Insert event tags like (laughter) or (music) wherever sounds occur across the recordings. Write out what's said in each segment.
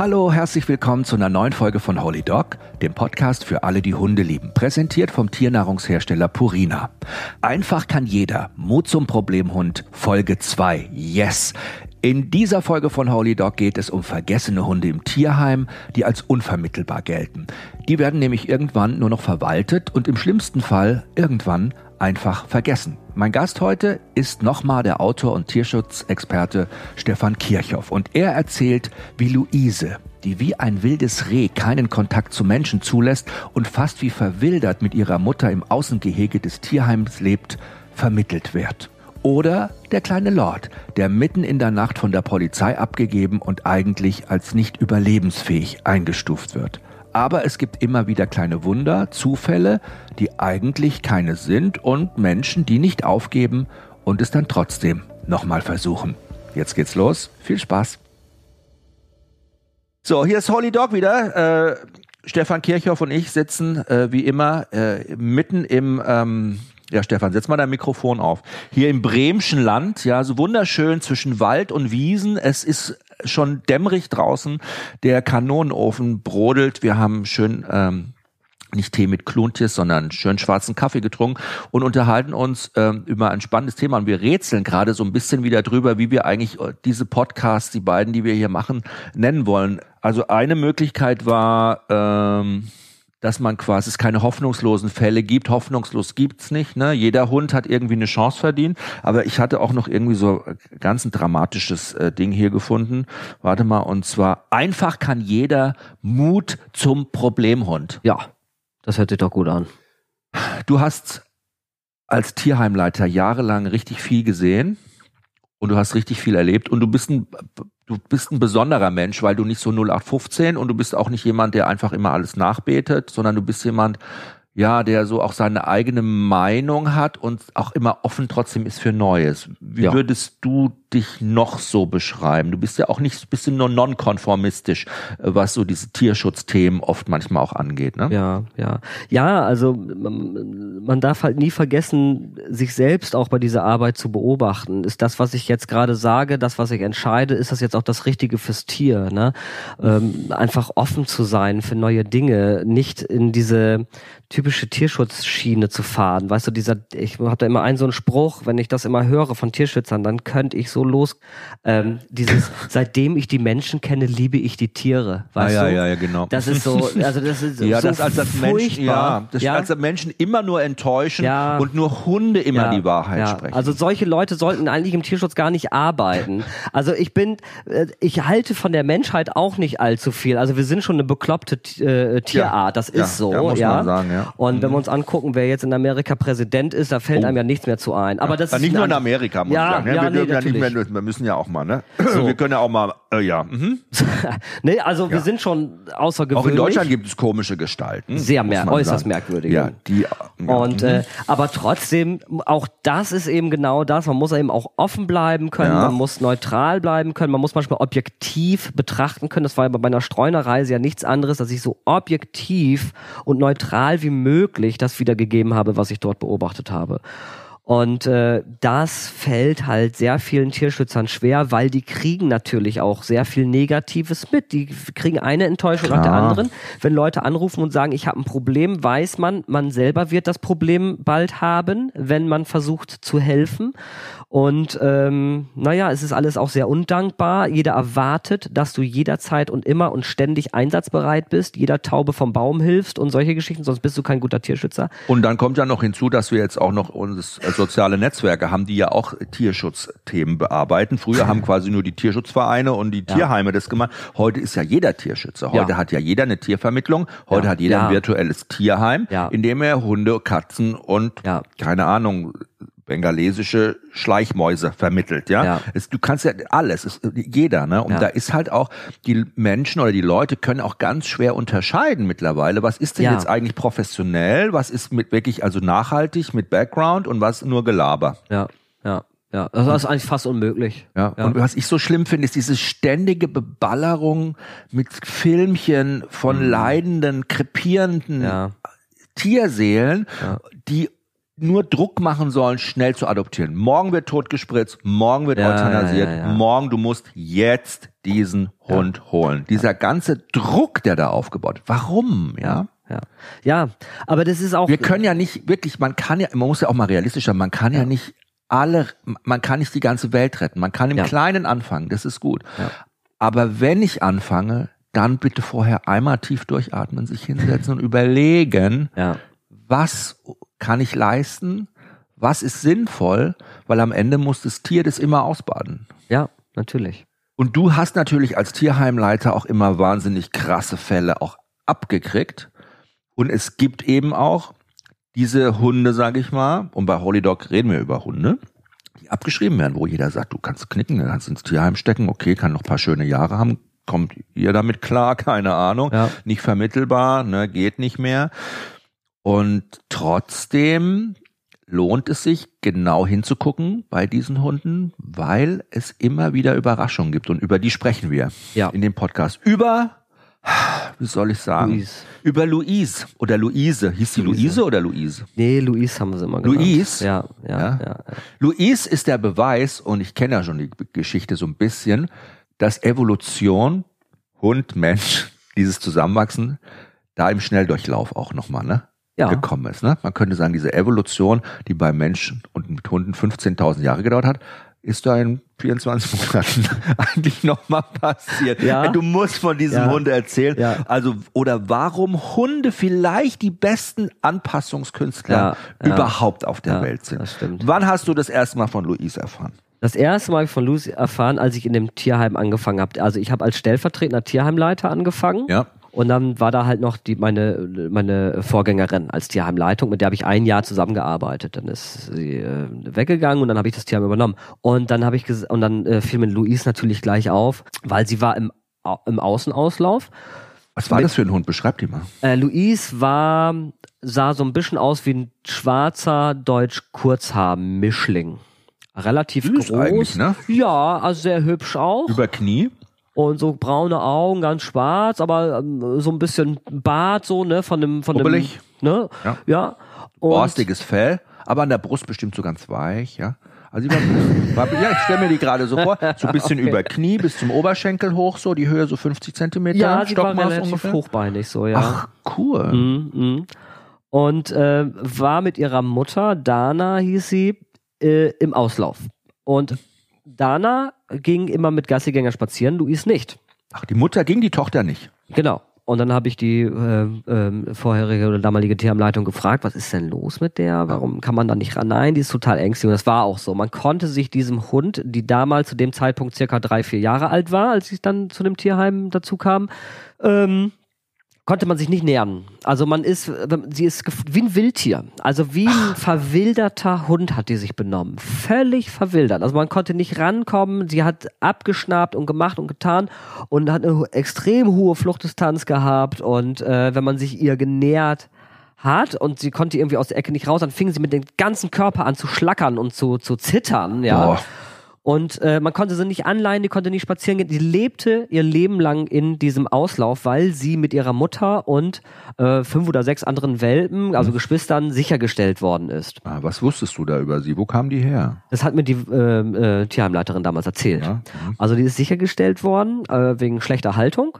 Hallo, herzlich willkommen zu einer neuen Folge von Holy Dog, dem Podcast für alle, die Hunde lieben. Präsentiert vom Tiernahrungshersteller Purina. Einfach kann jeder. Mut zum Problemhund, Folge 2. Yes! In dieser Folge von Holy Dog geht es um vergessene Hunde im Tierheim, die als unvermittelbar gelten. Die werden nämlich irgendwann nur noch verwaltet und im schlimmsten Fall irgendwann einfach vergessen. Mein Gast heute ist nochmal der Autor und Tierschutzexperte Stefan Kirchhoff und er erzählt, wie Luise, die wie ein wildes Reh keinen Kontakt zu Menschen zulässt und fast wie verwildert mit ihrer Mutter im Außengehege des Tierheims lebt, vermittelt wird. Oder der kleine Lord, der mitten in der Nacht von der Polizei abgegeben und eigentlich als nicht überlebensfähig eingestuft wird. Aber es gibt immer wieder kleine Wunder, Zufälle, die eigentlich keine sind und Menschen, die nicht aufgeben und es dann trotzdem nochmal versuchen. Jetzt geht's los. Viel Spaß. So, hier ist Holy Dog wieder. Äh, Stefan Kirchhoff und ich sitzen äh, wie immer äh, mitten im ähm, ja, Stefan, setz mal dein Mikrofon auf. Hier im Bremschen Land, ja, so wunderschön zwischen Wald und Wiesen. Es ist schon dämmerig draußen. Der Kanonenofen brodelt. Wir haben schön ähm, nicht Tee mit Kluntjes, sondern schön schwarzen Kaffee getrunken und unterhalten uns ähm, über ein spannendes Thema. Und wir rätseln gerade so ein bisschen wieder drüber, wie wir eigentlich äh, diese Podcasts, die beiden, die wir hier machen, nennen wollen. Also eine Möglichkeit war, ähm, dass man quasi es keine hoffnungslosen Fälle gibt. Hoffnungslos gibt's nicht. Ne? Jeder Hund hat irgendwie eine Chance verdient. Aber ich hatte auch noch irgendwie so ganz ein dramatisches äh, Ding hier gefunden. Warte mal, und zwar einfach kann jeder Mut zum Problemhund. Ja, das hört sich doch gut an. Du hast als Tierheimleiter jahrelang richtig viel gesehen und du hast richtig viel erlebt und du bist ein du bist ein besonderer Mensch, weil du nicht so 0815 und du bist auch nicht jemand, der einfach immer alles nachbetet, sondern du bist jemand, ja, der so auch seine eigene Meinung hat und auch immer offen trotzdem ist für Neues. Wie ja. würdest du dich noch so beschreiben? Du bist ja auch nicht, bist du nur nonkonformistisch, was so diese Tierschutzthemen oft manchmal auch angeht, ne? Ja, ja. Ja, also man darf halt nie vergessen, sich selbst auch bei dieser Arbeit zu beobachten. Ist das, was ich jetzt gerade sage, das, was ich entscheide, ist das jetzt auch das Richtige fürs Tier, ne? Ähm, einfach offen zu sein für neue Dinge, nicht in diese typische Tierschutzschiene zu fahren. Weißt du, dieser, ich habe da immer einen so einen Spruch, wenn ich das immer höre von Tierschützern, dann könnte ich so los, ähm, dieses, (laughs) seitdem ich die Menschen kenne, liebe ich die Tiere. Weißt ah, ja, du? ja, ja, genau. Das ist so, also das ist (laughs) ja, so das als das Menschen, ja, das ja? als Menschen immer nur enttäuschen ja. und nur Hunde immer ja. die Wahrheit sprechen. Also solche Leute sollten eigentlich im Tierschutz gar nicht arbeiten. Also ich bin, äh, ich halte von der Menschheit auch nicht allzu viel. Also wir sind schon eine bekloppte äh, Tierart, das ist so, ja. Muss Man sagen, ja. Und mhm. wenn wir uns angucken, wer jetzt in Amerika Präsident ist, da fällt oh. einem ja nichts mehr zu ein. Aber das nicht nur in Amerika, muss ja, ich sagen. Ja, wir, nee, ja nicht mehr, wir müssen ja auch mal, ne? So. Wir können ja auch mal, äh, ja. Mhm. (laughs) nee, also wir sind schon außergewöhnlich. Auch in Deutschland gibt es komische Gestalten. Sehr mer äußerst merkwürdige. Ja, die, Und, mhm. äh, aber trotzdem, auch das ist eben genau das. Man muss eben auch offen bleiben können, man muss neutral bleiben können, man muss manchmal objektiv betrachten können. Das war ja bei einer Streunerreise ja nichts anderes, dass ich so objektiv und neutral wie möglich das wiedergegeben habe, was ich dort beobachtet habe. Und äh, das fällt halt sehr vielen Tierschützern schwer, weil die kriegen natürlich auch sehr viel Negatives mit. Die kriegen eine Enttäuschung Klar. nach der anderen. Wenn Leute anrufen und sagen, ich habe ein Problem, weiß man, man selber wird das Problem bald haben, wenn man versucht zu helfen. Und ähm, naja, es ist alles auch sehr undankbar. Jeder erwartet, dass du jederzeit und immer und ständig einsatzbereit bist, jeder Taube vom Baum hilfst und solche Geschichten, sonst bist du kein guter Tierschützer. Und dann kommt ja noch hinzu, dass wir jetzt auch noch uns äh, soziale Netzwerke haben, die ja auch Tierschutzthemen bearbeiten. Früher haben quasi nur die Tierschutzvereine und die Tierheime ja. das gemacht. Heute ist ja jeder Tierschützer. Heute ja. hat ja jeder eine Tiervermittlung. Heute ja. hat jeder ein virtuelles Tierheim, in dem er Hunde, Katzen und keine Ahnung bengalesische Schleichmäuse vermittelt, ja. ja. Es, du kannst ja alles, es, jeder, ne? Und ja. da ist halt auch, die Menschen oder die Leute können auch ganz schwer unterscheiden mittlerweile, was ist denn ja. jetzt eigentlich professionell, was ist mit wirklich, also nachhaltig, mit Background und was nur Gelaber. Ja, ja. Ja, das ist eigentlich fast unmöglich. Ja. ja. Und was ich so schlimm finde, ist diese ständige Beballerung mit Filmchen von mhm. leidenden, krepierenden ja. Tierseelen, ja. die nur Druck machen sollen, schnell zu adoptieren. Morgen wird totgespritzt, morgen wird ja, euthanasiert, ja, ja, morgen du musst jetzt diesen Hund holen. Dieser ganze Druck, der da aufgebaut wird. Warum, ja? Ja. ja, aber das ist auch. Wir können ja nicht wirklich, man kann ja, man muss ja auch mal realistisch sein, man kann ja, nicht alle, man kann nicht die ganze Welt retten. Man kann im Kleinen anfangen, das ist gut. Aber wenn ich anfange, dann bitte vorher einmal tief durchatmen, sich hinsetzen und überlegen, was kann ich leisten? Was ist sinnvoll? Weil am Ende muss das Tier das immer ausbaden. Ja, natürlich. Und du hast natürlich als Tierheimleiter auch immer wahnsinnig krasse Fälle auch abgekriegt. Und es gibt eben auch diese Hunde, sage ich mal, und bei Holy Dog reden wir über Hunde, die abgeschrieben werden, wo jeder sagt, du kannst knicken, du kannst ins Tierheim stecken, okay, kann noch paar schöne Jahre haben, kommt ihr damit klar, (laughs) keine Ahnung, ja. nicht vermittelbar, ne, geht nicht mehr. Und trotzdem lohnt es sich, genau hinzugucken bei diesen Hunden, weil es immer wieder Überraschungen gibt und über die sprechen wir ja. in dem Podcast. Über, wie soll ich sagen? Louise. Über Louise oder Luise. Hieß sie Luise, Luise oder Luise? Nee, Louise haben sie immer genannt. Louise? Ja, ja, ja. ja, ja. Louise ist der Beweis, und ich kenne ja schon die Geschichte so ein bisschen, dass Evolution, Hund, Mensch, (laughs) dieses Zusammenwachsen, da im Schnelldurchlauf auch nochmal, ne? Ja. gekommen ist. Ne? Man könnte sagen, diese Evolution, die bei Menschen und mit Hunden 15.000 Jahre gedauert hat, ist da in 24 (laughs) Monaten eigentlich nochmal passiert. Ja. Du musst von diesem ja. Hund erzählen. Ja. Also, oder warum Hunde vielleicht die besten Anpassungskünstler überhaupt auf der Welt sind. Das stimmt. Wann hast du das erste Mal von Louise erfahren? Das erste Mal von Lucy erfahren, als ich in dem Tierheim angefangen habe. Also ich habe als stellvertretender Tierheimleiter angefangen. Ja. Und dann war da halt noch die, meine, meine Vorgängerin als Tierheimleitung, mit der habe ich ein Jahr zusammengearbeitet. Dann ist sie äh, weggegangen und dann habe ich das Tierheim übernommen. Und dann habe ich und dann äh, fiel mir Louise natürlich gleich auf, weil sie war im, im Außenauslauf. Was war mit, das für ein Hund? Beschreib die mal. Äh, Louise war, sah so ein bisschen aus wie ein schwarzer Deutsch-Kurzhaar-Mischling. Relativ Süß groß. Ne? Ja, also sehr hübsch auch. Über Knie? Und so braune Augen, ganz schwarz, aber ähm, so ein bisschen Bart so, ne, von dem, von Rubbelig. dem, ne, ja, ja. Und Borstiges Fell, aber an der Brust bestimmt so ganz weich, ja. Also ich war, war, ja, ich stelle mir die gerade so vor, so ein bisschen (laughs) okay. über Knie bis zum Oberschenkel hoch, so die Höhe so 50 Zentimeter. Ja, sie war relativ ungefähr. hochbeinig so, ja. Ach, cool. Mhm, mh. Und äh, war mit ihrer Mutter, Dana hieß sie, äh, im Auslauf. Und Dana ging immer mit Gassigänger spazieren, Luis nicht. Ach, die Mutter ging, die Tochter nicht. Genau. Und dann habe ich die äh, äh, vorherige oder damalige Tierheimleitung gefragt, was ist denn los mit der? Warum kann man da nicht ran? Nein, die ist total ängstlich. Und das war auch so. Man konnte sich diesem Hund, die damals zu dem Zeitpunkt circa drei, vier Jahre alt war, als ich dann zu dem Tierheim dazu kam, ähm, konnte man sich nicht nähern. Also man ist, sie ist wie ein Wildtier. Also wie ein verwilderter Hund hat die sich benommen. Völlig verwildert. Also man konnte nicht rankommen. Sie hat abgeschnappt und gemacht und getan und hat eine extrem hohe Fluchtdistanz gehabt. Und äh, wenn man sich ihr genähert hat und sie konnte irgendwie aus der Ecke nicht raus, dann fing sie mit dem ganzen Körper an zu schlackern und zu, zu zittern. Ja. Boah. Und äh, man konnte sie nicht anleihen, die konnte nicht spazieren gehen. Die lebte ihr Leben lang in diesem Auslauf, weil sie mit ihrer Mutter und äh, fünf oder sechs anderen Welpen, also mhm. Geschwistern, sichergestellt worden ist. Ah, was wusstest du da über sie? Wo kam die her? Das hat mir die äh, äh, Tierheimleiterin damals erzählt. Ja? Mhm. Also die ist sichergestellt worden äh, wegen schlechter Haltung.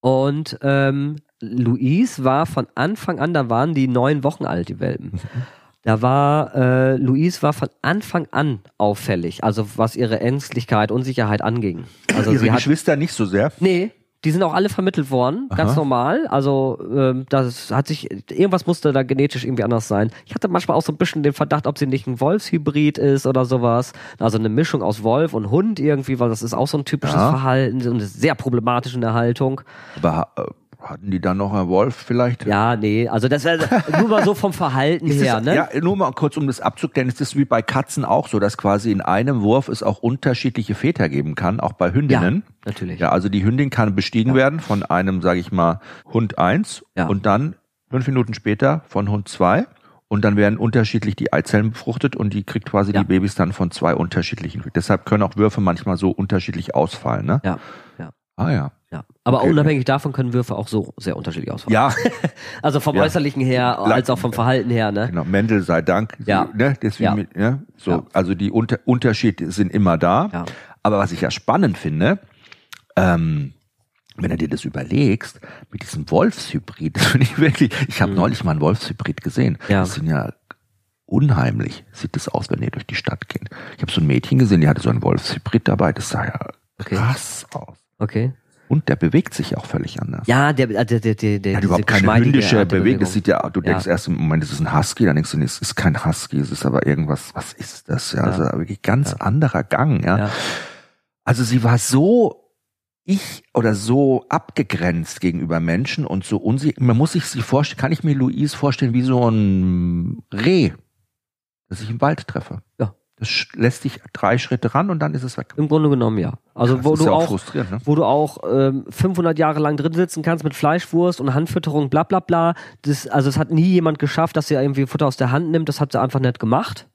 Und ähm, Louise war von Anfang an, da waren die neun Wochen alt, die Welpen. Da war, äh, Louise war von Anfang an auffällig, also was ihre Ängstlichkeit, Unsicherheit anging. Also ihre sie hat, Geschwister nicht so sehr? Nee, die sind auch alle vermittelt worden, Aha. ganz normal. Also ähm, das hat sich, irgendwas musste da genetisch irgendwie anders sein. Ich hatte manchmal auch so ein bisschen den Verdacht, ob sie nicht ein Wolfshybrid ist oder sowas. Also eine Mischung aus Wolf und Hund irgendwie, weil das ist auch so ein typisches ja. Verhalten und sehr problematisch in der Haltung. Aber äh, hatten die dann noch Herr Wolf vielleicht? Ja, nee, also das wäre nur mal so vom Verhalten (laughs) her, das, ne? Ja, nur mal kurz, um das abzuklären, ist das wie bei Katzen auch so, dass quasi in einem Wurf es auch unterschiedliche Väter geben kann, auch bei Hündinnen. Ja, natürlich. Ja, also die Hündin kann bestiegen ja. werden von einem, sage ich mal, Hund eins ja. und dann fünf Minuten später von Hund zwei und dann werden unterschiedlich die Eizellen befruchtet und die kriegt quasi ja. die Babys dann von zwei unterschiedlichen. Deshalb können auch Würfe manchmal so unterschiedlich ausfallen, ne? Ja, ja. Ah ja. Ja, aber okay. unabhängig davon können Würfe auch so sehr unterschiedlich ausfallen. Ja. (laughs) also vom ja. äußerlichen her, als auch vom Verhalten her, ne? Genau, Mendel sei Dank. Ja. Ne? Deswegen, ja. Ja? So, ja. also die Unter Unterschiede sind immer da. Ja. Aber was ich ja spannend finde, ähm, wenn du dir das überlegst, mit diesem Wolfshybrid, (laughs) das finde ich wirklich, ich habe mhm. neulich mal einen Wolfshybrid gesehen. Ja. Das sind ja unheimlich, sieht das aus, wenn ihr durch die Stadt geht. Ich habe so ein Mädchen gesehen, die hatte so einen Wolfshybrid dabei, das sah ja okay. krass aus. Okay. Und der bewegt sich auch völlig anders. Ja, der, der, der, der, der hat überhaupt keine hündische Bewegung. Das sieht ja, du denkst ja. erst im Moment, es ist ein Husky, dann denkst du, nee, es ist kein Husky, es ist aber irgendwas, was ist das? Ja, ja. also wirklich ganz ja. anderer Gang, ja. Also sie war so ich oder so abgegrenzt gegenüber Menschen und so unsicher. Man muss sich sie vorstellen, kann ich mir Louise vorstellen wie so ein Reh, das ich im Wald treffe. Ja. Das lässt dich drei Schritte ran und dann ist es weg. Im Grunde genommen ja. Also wo du, ja auch, auch ne? wo du auch ähm, 500 Jahre lang drin sitzen kannst mit Fleischwurst und Handfütterung, bla bla bla. Das, also es hat nie jemand geschafft, dass sie irgendwie Futter aus der Hand nimmt. Das hat sie einfach nicht gemacht.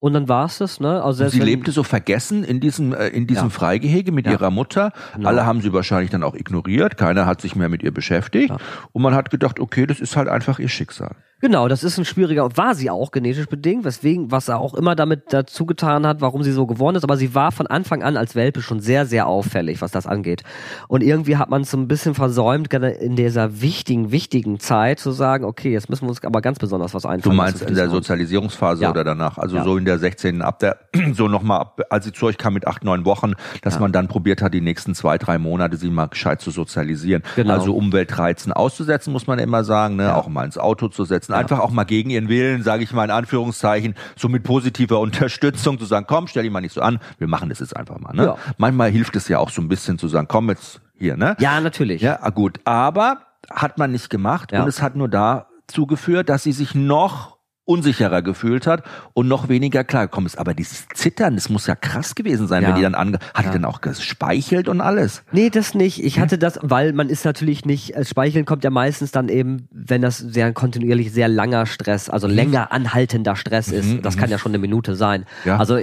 Und dann war es das, ne? Also sie lebte so vergessen in diesem äh, in diesem ja. Freigehege mit ja. ihrer Mutter. Genau. Alle haben sie wahrscheinlich dann auch ignoriert. Keiner hat sich mehr mit ihr beschäftigt. Ja. Und man hat gedacht, okay, das ist halt einfach ihr Schicksal. Genau, das ist ein schwieriger, war sie auch genetisch bedingt, weswegen, was er auch immer damit dazu getan hat, warum sie so geworden ist, aber sie war von Anfang an als Welpe schon sehr, sehr auffällig, was das angeht. Und irgendwie hat man es so ein bisschen versäumt, in dieser wichtigen, wichtigen Zeit zu sagen, okay, jetzt müssen wir uns aber ganz besonders was einfallen. Du meinst in der Sozialisierungsphase ja. oder danach? Also ja. so in der 16. ab der, (clears throat) so nochmal, als sie zu euch kam mit acht, neun Wochen, dass ja. man dann probiert hat, die nächsten zwei, drei Monate sie mal gescheit zu sozialisieren. Genau. Also Umweltreizen auszusetzen, muss man immer sagen, ne? auch mal ins Auto zu setzen setzen, ja. einfach auch mal gegen ihren Willen, sage ich mal in Anführungszeichen, so mit positiver Unterstützung zu sagen, komm, stell dich mal nicht so an, wir machen das jetzt einfach mal. Ne? Ja. Manchmal hilft es ja auch so ein bisschen zu sagen, komm jetzt hier, ne? Ja, natürlich. Ja, ah, gut. Aber hat man nicht gemacht ja. und es hat nur dazu geführt, dass sie sich noch unsicherer gefühlt hat und noch weniger klar gekommen ist. Aber dieses Zittern, das muss ja krass gewesen sein, ja. wenn die dann ange hat ja. die dann auch gespeichelt und alles? Nee, das nicht. Ich hatte das, weil man ist natürlich nicht, äh, Speicheln kommt ja meistens dann eben, wenn das sehr kontinuierlich sehr langer Stress, also mhm. länger anhaltender Stress ist. Mhm. Das kann mhm. ja schon eine Minute sein. Ja. Also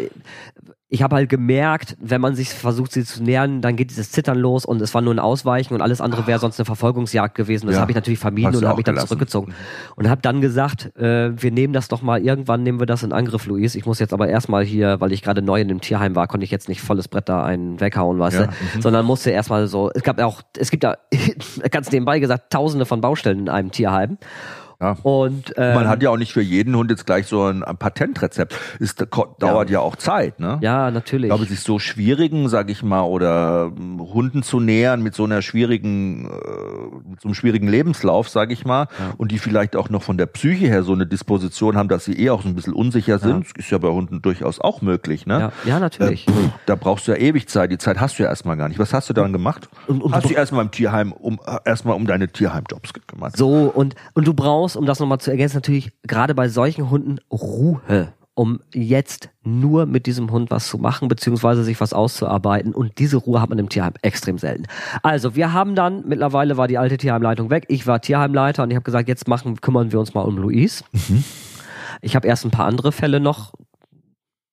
ich habe halt gemerkt, wenn man sich versucht, sie zu nähern, dann geht dieses Zittern los und es war nur ein Ausweichen und alles andere wäre sonst eine Verfolgungsjagd gewesen. Das ja, habe ich natürlich vermieden und habe mich dann zurückgezogen. Und habe dann gesagt, äh, wir nehmen das doch mal, irgendwann nehmen wir das in Angriff, Luis. Ich muss jetzt aber erstmal hier, weil ich gerade neu in dem Tierheim war, konnte ich jetzt nicht volles Brett da einen weghauen, weißt ja, du, mhm. sondern musste erstmal so, es gab auch, es gibt da, (laughs) ganz nebenbei gesagt, tausende von Baustellen in einem Tierheim. Ja. Und ähm, man hat ja auch nicht für jeden Hund jetzt gleich so ein, ein Patentrezept. Es dauert ja. ja. auch Zeit, ne? Ja, natürlich. Ich glaube, sich so schwierigen, sag ich mal, oder ähm, Hunden zu nähern mit so einer schwierigen, äh, mit so einem schwierigen Lebenslauf, sag ich mal, ja. und die vielleicht auch noch von der Psyche her so eine Disposition haben, dass sie eh auch so ein bisschen unsicher sind, ist ja bei Hunden durchaus auch möglich, ne? Ja, natürlich. Äh, da brauchst du ja ewig Zeit. Die Zeit hast du ja erstmal gar nicht. Was hast du dann gemacht? Und, und hast du erstmal im Tierheim um äh, erstmal um deine Tierheimjobs gekümmert? So und und du brauchst brauchst, um das nochmal zu ergänzen, natürlich gerade bei solchen Hunden Ruhe, um jetzt nur mit diesem Hund was zu machen, beziehungsweise sich was auszuarbeiten. Und diese Ruhe hat man im Tierheim extrem selten. Also, wir haben dann, mittlerweile war die alte Tierheimleitung weg, ich war Tierheimleiter und ich habe gesagt, jetzt machen, kümmern wir uns mal um Luis. Mhm. Ich habe erst ein paar andere Fälle noch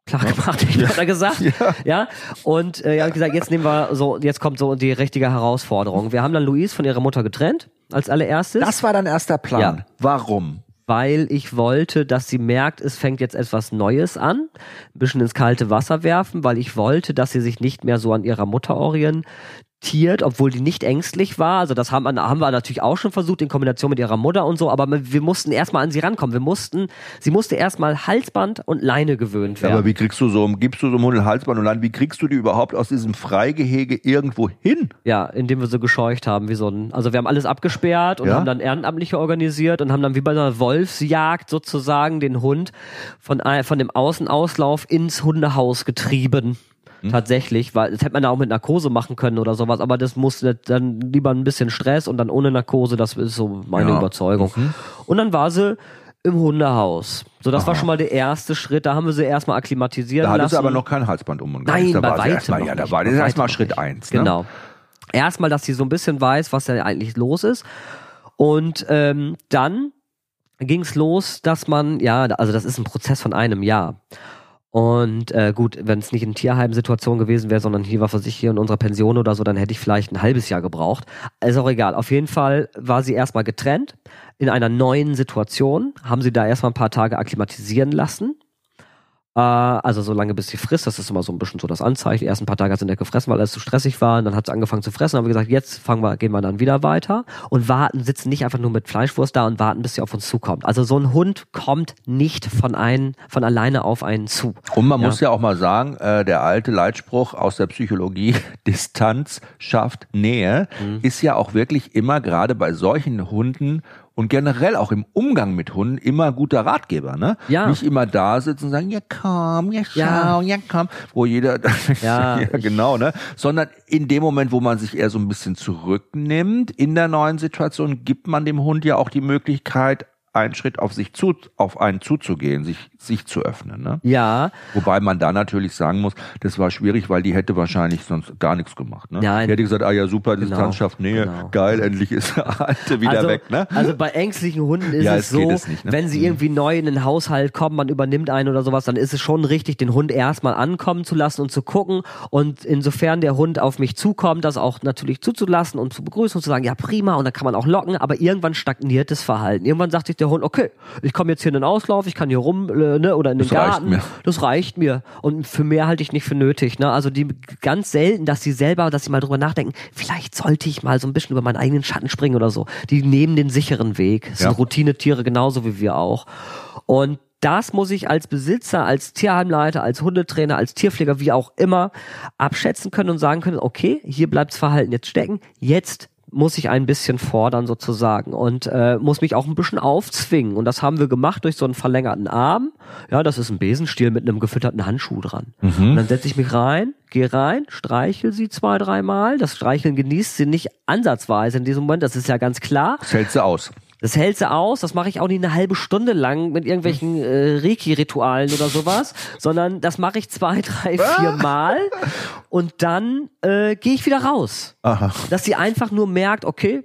klar gemacht, ja. hat er gesagt. Ja. ja. Und äh, er hat gesagt, jetzt nehmen wir so, jetzt kommt so die richtige Herausforderung. Wir haben dann Luis von ihrer Mutter getrennt, als allererstes. Das war dein erster Plan. Ja. Warum? Weil ich wollte, dass sie merkt, es fängt jetzt etwas Neues an, ein bisschen ins kalte Wasser werfen, weil ich wollte, dass sie sich nicht mehr so an ihrer Mutter orientiert akzeptiert, obwohl die nicht ängstlich war. Also das haben, haben wir natürlich auch schon versucht in Kombination mit ihrer Mutter und so, aber wir mussten erstmal an sie rankommen. Wir mussten, sie musste erstmal Halsband und Leine gewöhnt werden. Ja, aber wie kriegst du so, gibst du so einem Halsband und Leine, wie kriegst du die überhaupt aus diesem Freigehege irgendwo hin? Ja, indem wir sie gescheucht haben, wie so ein, also wir haben alles abgesperrt und ja? haben dann Ehrenamtliche organisiert und haben dann wie bei einer Wolfsjagd sozusagen den Hund von, von dem Außenauslauf ins Hundehaus getrieben. Hm? Tatsächlich, weil das hätte man ja auch mit Narkose machen können oder sowas, aber das musste dann lieber ein bisschen Stress und dann ohne Narkose, das ist so meine ja. Überzeugung. Mhm. Und dann war sie im Hundehaus. So, das Aha. war schon mal der erste Schritt. Da haben wir sie erstmal akklimatisiert. Da hattest du aber noch kein Halsband um und Nein, da bei weitem erstmal, ja, da war das erstmal Schritt eins. Ne? Genau. Erstmal, dass sie so ein bisschen weiß, was da eigentlich los ist. Und ähm, dann ging es los, dass man, ja, also das ist ein Prozess von einem Jahr. Und äh, gut, wenn es nicht in Tierheim-Situation gewesen wäre, sondern hier war für sich hier in unserer Pension oder so, dann hätte ich vielleicht ein halbes Jahr gebraucht. Ist auch egal. Auf jeden Fall war sie erstmal getrennt in einer neuen Situation, haben sie da erstmal ein paar Tage akklimatisieren lassen. Äh, also so lange bis sie frisst, das ist immer so ein bisschen so das Anzeichen. Die ersten paar Tage hat sie nicht gefressen, weil alles zu stressig war. Und dann hat sie angefangen zu fressen. Haben wir gesagt, jetzt fangen wir, gehen wir dann wieder weiter und warten, sitzen nicht einfach nur mit Fleischwurst da und warten, bis sie auf uns zukommt. Also so ein Hund kommt nicht von ein, von alleine auf einen zu. Und man ja. muss ja auch mal sagen, äh, der alte Leitspruch aus der Psychologie, (laughs) Distanz schafft Nähe, mhm. ist ja auch wirklich immer gerade bei solchen Hunden und generell auch im Umgang mit Hunden immer guter Ratgeber, ne? Ja. Nicht immer da sitzen und sagen, ja komm, ja schau, ja, ja komm, wo jeder, (laughs) ja, ja genau, ne? Sondern in dem Moment, wo man sich eher so ein bisschen zurücknimmt in der neuen Situation, gibt man dem Hund ja auch die Möglichkeit, einen Schritt auf sich zu, auf einen zuzugehen, sich, sich zu öffnen. Ne? Ja. Wobei man da natürlich sagen muss, das war schwierig, weil die hätte wahrscheinlich sonst gar nichts gemacht. Ne? Nein. Die hätte gesagt, ah ja, super, genau. Distanz schafft Nähe, genau. geil, endlich ist der Alte wieder also, weg. Ne? Also bei ängstlichen Hunden ist ja, es, es so, es nicht, ne? wenn sie mhm. irgendwie neu in den Haushalt kommen, man übernimmt einen oder sowas, dann ist es schon richtig, den Hund erstmal ankommen zu lassen und zu gucken. Und insofern der Hund auf mich zukommt, das auch natürlich zuzulassen und zu begrüßen und zu sagen, ja prima, und dann kann man auch locken, aber irgendwann stagniert das Verhalten. Irgendwann sagt sich der Hund, okay, ich komme jetzt hier in den Auslauf, ich kann hier rum, äh, ne, oder in den das Garten. Reicht das reicht mir. Und für mehr halte ich nicht für nötig. Ne? Also die ganz selten, dass sie selber, dass sie mal drüber nachdenken, vielleicht sollte ich mal so ein bisschen über meinen eigenen Schatten springen oder so. Die nehmen den sicheren Weg. Das ja. sind Routinetiere genauso wie wir auch. Und das muss ich als Besitzer, als Tierheimleiter, als Hundetrainer, als Tierpfleger, wie auch immer, abschätzen können und sagen können, okay, hier bleibt's Verhalten jetzt stecken, jetzt muss ich ein bisschen fordern sozusagen und äh, muss mich auch ein bisschen aufzwingen. Und das haben wir gemacht durch so einen verlängerten Arm. Ja, das ist ein Besenstiel mit einem gefütterten Handschuh dran. Mhm. Und dann setze ich mich rein, gehe rein, streichel sie zwei, dreimal. Das Streicheln genießt sie nicht ansatzweise in diesem Moment, das ist ja ganz klar. Das hält sie aus. Das hält sie aus, das mache ich auch nicht eine halbe Stunde lang mit irgendwelchen äh, Reiki-Ritualen oder sowas, (laughs) sondern das mache ich zwei, drei, vier Mal (laughs) und dann äh, gehe ich wieder raus. Aha. Dass sie einfach nur merkt, okay,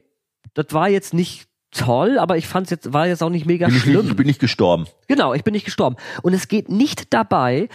das war jetzt nicht toll, aber ich fand es jetzt, war jetzt auch nicht mega bin schlimm. Ich, ich bin nicht gestorben. Genau, ich bin nicht gestorben. Und es geht nicht dabei,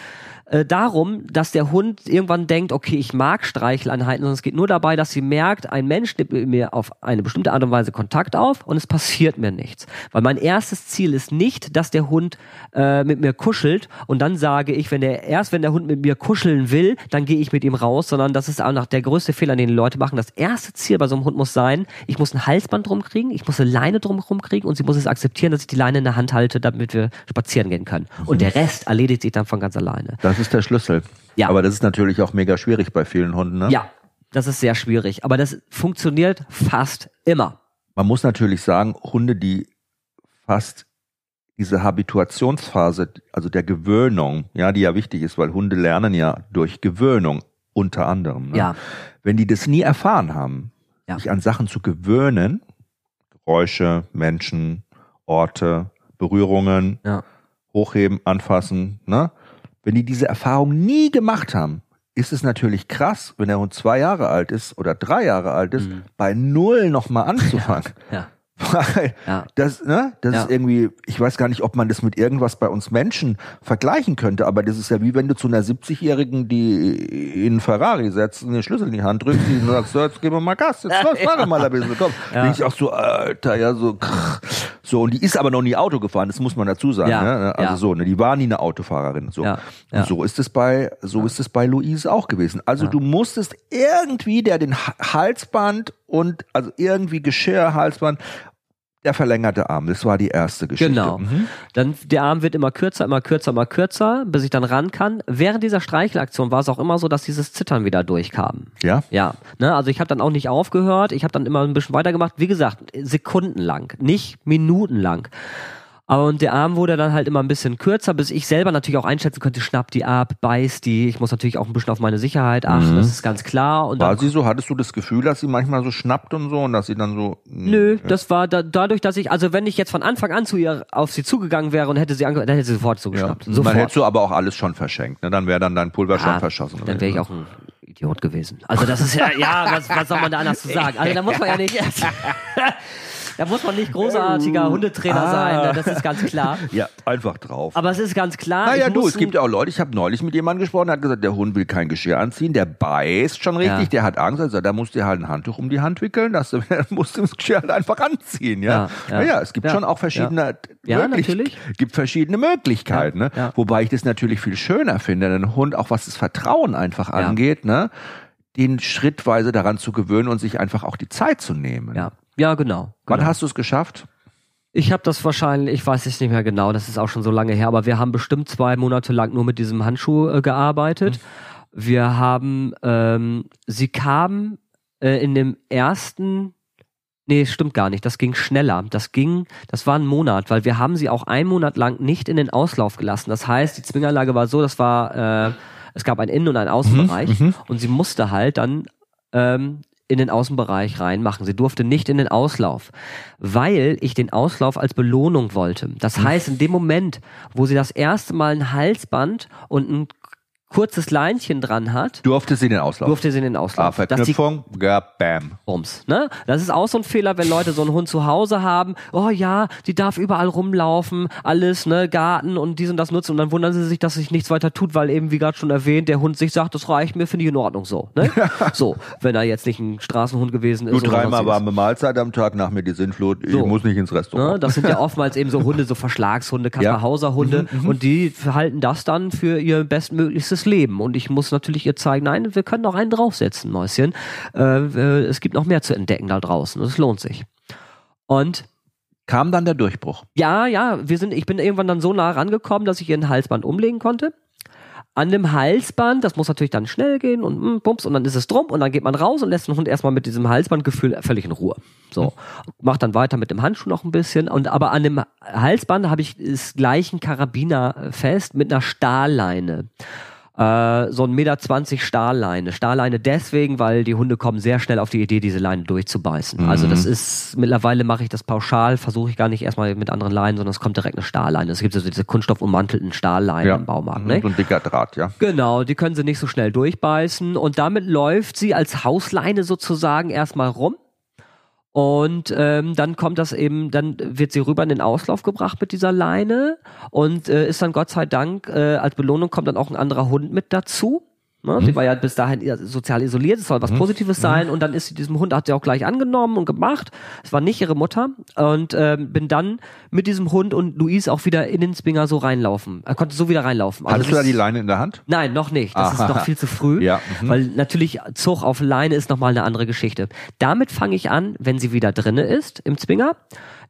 äh, darum, dass der Hund irgendwann denkt, okay, ich mag Streicheleinheiten, sondern es geht nur dabei, dass sie merkt, ein Mensch nimmt mit mir auf eine bestimmte Art und Weise Kontakt auf und es passiert mir nichts. Weil mein erstes Ziel ist nicht, dass der Hund äh, mit mir kuschelt und dann sage ich, wenn der erst wenn der Hund mit mir kuscheln will, dann gehe ich mit ihm raus, sondern das ist auch noch der größte Fehler, den die Leute machen. Das erste Ziel bei so einem Hund muss sein, ich muss ein Halsband drum kriegen, ich muss eine Leine drum kriegen und sie muss es akzeptieren, dass ich die Leine in der Hand halte, damit wir spazieren gehen können. Und der Rest erledigt sich dann von ganz alleine. Das ist der Schlüssel. Ja. Aber das ist natürlich auch mega schwierig bei vielen Hunden, ne? Ja, das ist sehr schwierig. Aber das funktioniert fast immer. Man muss natürlich sagen, Hunde, die fast diese Habituationsphase, also der Gewöhnung, ja, die ja wichtig ist, weil Hunde lernen ja durch Gewöhnung unter anderem. Ne? Ja. Wenn die das nie erfahren haben, ja. sich an Sachen zu gewöhnen, Geräusche, Menschen, Orte, Berührungen, ja. hochheben, anfassen, ne? Wenn die diese Erfahrung nie gemacht haben, ist es natürlich krass, wenn der Hund zwei Jahre alt ist oder drei Jahre alt ist, mhm. bei null nochmal (laughs) anzufangen. Ja, ja. Weil ja. das, ne, das ja. ist irgendwie, ich weiß gar nicht, ob man das mit irgendwas bei uns Menschen vergleichen könnte, aber das ist ja wie wenn du zu einer 70-Jährigen, die in Ferrari setzt, den Schlüssel in die Hand drückst, die sagst, so, jetzt geben wir mal Gas, jetzt (laughs) ja, fahr mal ein bisschen, komm. Ja. Bin ich auch so, Alter, ja, so, so, und die ist aber noch nie Auto gefahren, das muss man dazu sagen, ja. ne? also so, ne, die war nie eine Autofahrerin, so. Ja. Und so ist es bei, so ist es bei Louise auch gewesen. Also du musstest irgendwie, der den Halsband und also irgendwie Geschirr, Halsband der verlängerte Arm, das war die erste Geschichte. Genau. Mhm. Dann der Arm wird immer kürzer, immer kürzer, immer kürzer, bis ich dann ran kann. Während dieser Streichelaktion war es auch immer so, dass dieses Zittern wieder durchkam. Ja. Ja. Ne, also ich habe dann auch nicht aufgehört. Ich habe dann immer ein bisschen weitergemacht. Wie gesagt, sekundenlang, nicht minutenlang. Und der Arm wurde dann halt immer ein bisschen kürzer, bis ich selber natürlich auch einschätzen könnte, schnappt die ab, beißt die. Ich muss natürlich auch ein bisschen auf meine Sicherheit achten, mhm. das ist ganz klar. Und war sie so, hattest du das Gefühl, dass sie manchmal so schnappt und so und dass sie dann so... Nö, ja. das war da, dadurch, dass ich, also wenn ich jetzt von Anfang an zu ihr auf sie zugegangen wäre und hätte sie angehört, dann hätte sie sofort zugeschnappt. Ja. Sofort. Dann hättest du aber auch alles schon verschenkt, ne? dann wäre dann dein Pulver ja, schon verschossen. Dann wäre ich auch ein Idiot gewesen. Also das ist ja, ja, was, was soll man da anders zu (laughs) sagen? Also da muss man ja nicht... (laughs) Da muss man nicht großartiger Hundetrainer Ah. sein, ne? das ist ganz klar. (laughs) Ja, einfach drauf. Aber es ist ganz klar. Naja, du, es gibt ja auch Leute, ich habe neulich mit jemandem gesprochen, der hat gesagt, der Hund will kein Geschirr anziehen, der beißt schon richtig, Ja. der hat Angst, also da musst du halt ein Handtuch um die Hand wickeln, das (laughs) musst du das Geschirr halt einfach anziehen, ja. Ja, ja. Naja, es gibt schon auch verschiedene, Ja. Ja, möglich- natürlich. gibt verschiedene Möglichkeiten, ne? Wobei ich das natürlich viel schöner finde, einen Hund, auch was das Vertrauen einfach angeht, ne? Den schrittweise daran zu gewöhnen und sich einfach auch die Zeit zu nehmen. Ja, ja genau. Wann genau. hast du es geschafft? Ich habe das wahrscheinlich, ich weiß es nicht mehr genau, das ist auch schon so lange her, aber wir haben bestimmt zwei Monate lang nur mit diesem Handschuh äh, gearbeitet. Wir haben, ähm, sie kam äh, in dem ersten, nee, stimmt gar nicht, das ging schneller. Das ging, das war ein Monat, weil wir haben sie auch einen Monat lang nicht in den Auslauf gelassen. Das heißt, die Zwinganlage war so, das war, äh, es gab einen Innen- und einen Außenbereich und sie musste halt dann ähm, in den Außenbereich reinmachen. Sie durfte nicht in den Auslauf, weil ich den Auslauf als Belohnung wollte. Das heißt, in dem Moment, wo sie das erste Mal ein Halsband und ein kurzes Leinchen dran hat, Durfte sie den Auslauf? durfte sie in den Ah, Auslauf. Die Verknüpfung, ja, bam. Bums. Ne? Das ist auch so ein Fehler, wenn Leute so einen Hund zu Hause haben. Oh ja, die darf überall rumlaufen, alles, ne, Garten und dies und das nutzen. Und dann wundern sie sich, dass sich nichts weiter tut, weil eben, wie gerade schon erwähnt, der Hund sich sagt, das reicht mir, finde ich in Ordnung so. Ne? so, wenn er jetzt nicht ein Straßenhund gewesen ist. Du dreimal warme Mahlzeit am Tag, nach mir die Sinnflut, ich So. muss nicht ins Ne, Restaurant. das sind ja oftmals eben so Hunde, so Verschlagshunde, Kaspar Ja. Mhm, Hunde und die verhalten das dann für ihr bestmöglichstes Leben. Und ich muss natürlich ihr zeigen, nein, wir können noch einen draufsetzen, Mäuschen. Äh, es gibt noch mehr zu entdecken da draußen und es lohnt sich. Und Kam dann der Durchbruch. ja, ja, wir sind, ich bin irgendwann dann so nah rangekommen, dass ich ihr ein Halsband umlegen konnte. An dem Halsband, das muss natürlich dann schnell gehen und mm, bums, und dann ist es drum und dann geht man raus und lässt den Hund erstmal mit diesem Halsbandgefühl völlig in Ruhe. So, macht dann weiter mit dem Handschuh noch ein bisschen und aber an dem Halsband habe ich ist gleich ein Karabiner fest mit einer Stahlleine. Äh, so ein Meter zwanzig Stahlleine. Stahlleine deswegen, weil die Hunde kommen sehr schnell auf die Idee, diese Leine durchzubeißen. Also das ist, mittlerweile mache ich das pauschal, versuche ich gar nicht erstmal mit anderen Leinen, sondern es kommt direkt eine Stahlleine. Es gibt also diese kunststoffummantelten Stahlleinen im Baumarkt. Ne? So ein dicker Draht, ja. Genau, die können sie nicht so schnell durchbeißen und damit läuft sie als Hausleine sozusagen erstmal rum. Und ähm, dann kommt das eben, dann wird sie rüber in den Auslauf gebracht mit dieser Leine und äh, ist dann Gott sei Dank, äh, als Belohnung kommt dann auch ein anderer Hund mit dazu. Ne? Sie war ja bis dahin sozial isoliert, es soll was Positives sein und dann ist sie diesem Hund, hat sie auch gleich angenommen und gemacht. Es war nicht ihre Mutter und ähm, bin dann mit diesem Hund und Luis auch wieder in den Springer so reinlaufen. Er konnte so wieder reinlaufen. Also Hattest du da die Leine in der Hand? Nein, noch nicht. Das Aha. ist noch viel zu früh. Ja, mhm. Weil natürlich Zug auf Leine ist nochmal eine andere Geschichte. Damit fange ich an, wenn sie wieder drinne ist im Zwinger.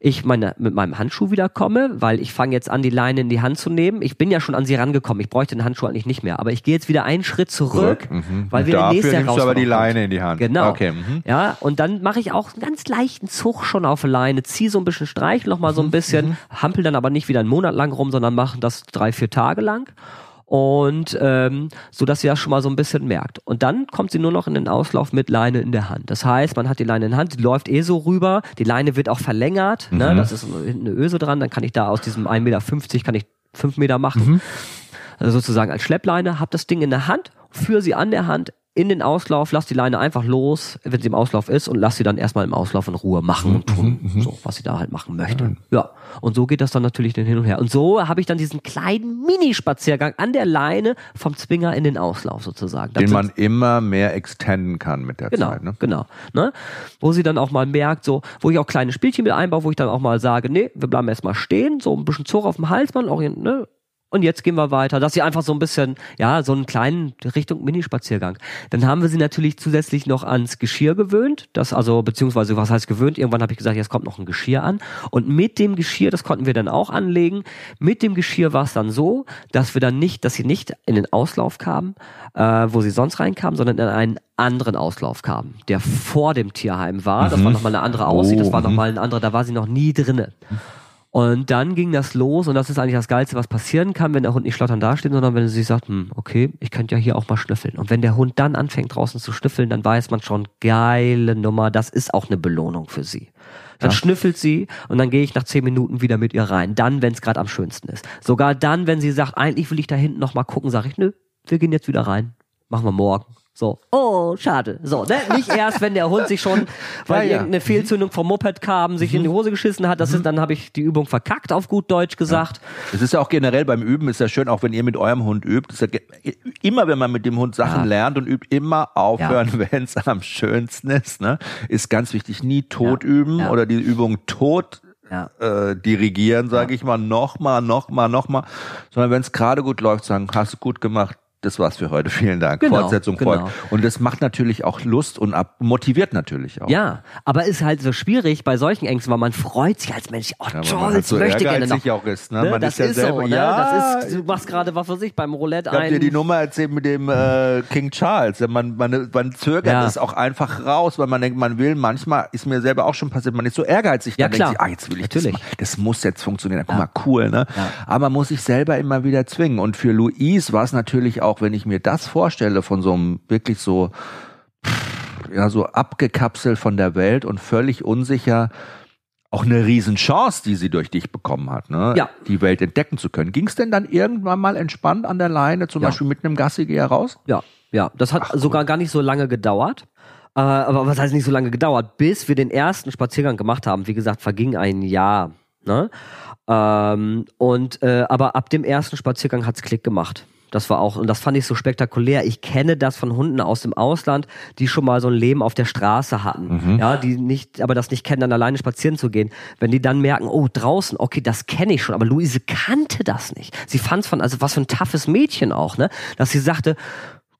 Ich meine, mit meinem Handschuh wieder komme, weil ich fange jetzt an, die Leine in die Hand zu nehmen. Ich bin ja schon an sie rangekommen. Ich bräuchte den Handschuh eigentlich nicht mehr. Aber ich gehe jetzt wieder einen Schritt zurück, Mhm. weil Und wieder die Dafür nächste nimmst du aber die Leine in die Hand. Genau. Okay. Mhm. Ja, und dann mache ich auch einen ganz leichten Zug schon auf Leine, ziehe so ein bisschen Streich noch mal so ein bisschen, hampel dann aber nicht wieder einen Monat lang rum, sondern machen das drei, vier Tage lang. Und ähm, so dass sie das schon mal so ein bisschen merkt. Und dann kommt sie nur noch in den Auslauf mit Leine in der Hand. Das heißt, man hat die Leine in der Hand, die läuft eh so rüber, die Leine wird auch verlängert, ne? das ist hinten eine Öse dran, dann kann ich da aus diesem 1,50 Meter kann ich 5 Meter machen. Also sozusagen als Schleppleine, hab das Ding in der Hand, führe sie an der Hand in den Auslauf, lass die Leine einfach los, wenn sie im Auslauf ist und lass sie dann erstmal im Auslauf in Ruhe machen und tun, so was sie da halt machen möchte. Ja, und so geht das dann natürlich hin und her. Und so habe ich dann diesen kleinen Minispaziergang an der Leine vom Zwinger in den Auslauf sozusagen. Den man immer mehr extenden kann mit der Genau, Zeit. Ne? genau. Ne? Wo sie dann auch mal merkt, so, wo ich auch kleine Spielchen mit einbaue, wo ich dann auch mal sage, nee, wir bleiben erstmal stehen, so ein bisschen Zug auf dem Halsband, orient, ne? Und jetzt gehen wir weiter. Dass sie einfach so ein bisschen, ja, so einen kleinen Richtung Minispaziergang. Dann haben wir sie natürlich zusätzlich noch ans Geschirr gewöhnt. Das also, beziehungsweise, was heißt gewöhnt? Irgendwann habe ich gesagt, jetzt kommt noch ein Geschirr an. Und mit dem Geschirr, das konnten wir dann auch anlegen. Mit dem Geschirr war es dann so, dass wir dann nicht, dass sie nicht in den Auslauf kamen, äh, wo sie sonst reinkamen, sondern in einen anderen Auslauf kamen, der vor dem Tierheim war. Das war nochmal eine andere Aussicht, das war Oh, nochmal ein anderer, da war sie noch nie drinne. Und dann ging das los und das ist eigentlich das Geilste, was passieren kann, wenn der Hund nicht schlottern dasteht, sondern wenn sie sich sagt, hm, okay, ich könnte ja hier auch mal schnüffeln. Und wenn der Hund dann anfängt draußen zu schnüffeln, dann weiß man schon, geile Nummer, das ist auch eine Belohnung für sie. Dann schnüffelt sie und dann gehe ich nach zehn Minuten wieder mit ihr rein. Dann, wenn es gerade am schönsten ist. Sogar dann, wenn sie sagt, eigentlich will ich da hinten noch mal gucken, sage ich, nö, wir gehen jetzt wieder rein. Machen wir morgen. So, oh, schade. So, ne? nicht (laughs) erst, wenn der Hund sich schon, weil ja, ja. irgendeine Fehlzündung vom Moped kam, sich mhm. in die mhm. Hose geschissen hat. Das ist, mhm. dann habe ich die Übung verkackt, auf gut Deutsch gesagt. Es ja. ist ja auch generell beim Üben, ist ja schön, auch wenn ihr mit eurem Hund übt, ist ja immer, wenn man mit dem Hund Sachen lernt und übt, immer aufhören, (laughs) wenn es am schönsten ist. Ne? Ist ganz wichtig, nie tot üben oder die Übung tot ja. äh, dirigieren, sage ich mal, nochmal, nochmal, nochmal, sondern wenn es gerade gut läuft, sagen, hast du gut gemacht, das war's für heute. (laughs) Vielen Dank. Genau, Fortsetzung genau. folgt. Und das macht natürlich auch Lust und ab, motiviert natürlich auch. Ja, aber ist halt so schwierig bei solchen Ängsten, weil man freut sich als Mensch. Oh ja, toll, halt so möchte gerne noch. auch ist, ne? Man das ist ja ist selber, so, ne? Ja, das ist, du machst gerade was für sich beim Roulette ein. Ich hab dir die Nummer erzählt mit dem äh, King Charles. Man, man, man zögert ja. es auch einfach raus, weil man denkt, man will. Manchmal ist mir selber auch schon passiert, man ist so ehrgeizig. Ja, klar. Denkt sich, ah, jetzt will ich natürlich. Das, das muss jetzt funktionieren. Guck mal, cool, ne? Aber man muss sich selber immer wieder zwingen. Und für Louise war es natürlich auch, wenn ich mir das vorstelle von so einem wirklich so, ja, so abgekapselt von der Welt und völlig unsicher, auch eine Riesenchance, die sie durch dich bekommen hat, ne? Ja. Die Welt entdecken zu können. Ging es denn dann irgendwann mal entspannt an der Leine, zum ja. Beispiel mit einem Gassigeher raus? Ja, ja. Das hat Ach, sogar gar nicht so lange gedauert. Äh, aber was heißt nicht so lange gedauert? Bis wir den ersten Spaziergang gemacht haben. Wie gesagt, verging ein Jahr. Ne? Ähm, und äh, aber ab dem ersten Spaziergang hat's Klick gemacht. Das war auch, und das fand ich so spektakulär. Ich kenne das von Hunden aus dem Ausland, die schon mal so ein Leben auf der Straße hatten. Mhm. Ja, die nicht, aber das nicht kennen, dann alleine spazieren zu gehen. Wenn die dann merken, oh, draußen, okay, das kenne ich schon, aber Luise kannte das nicht. Sie fand es von, also was für ein toughes Mädchen auch, ne? Dass sie sagte,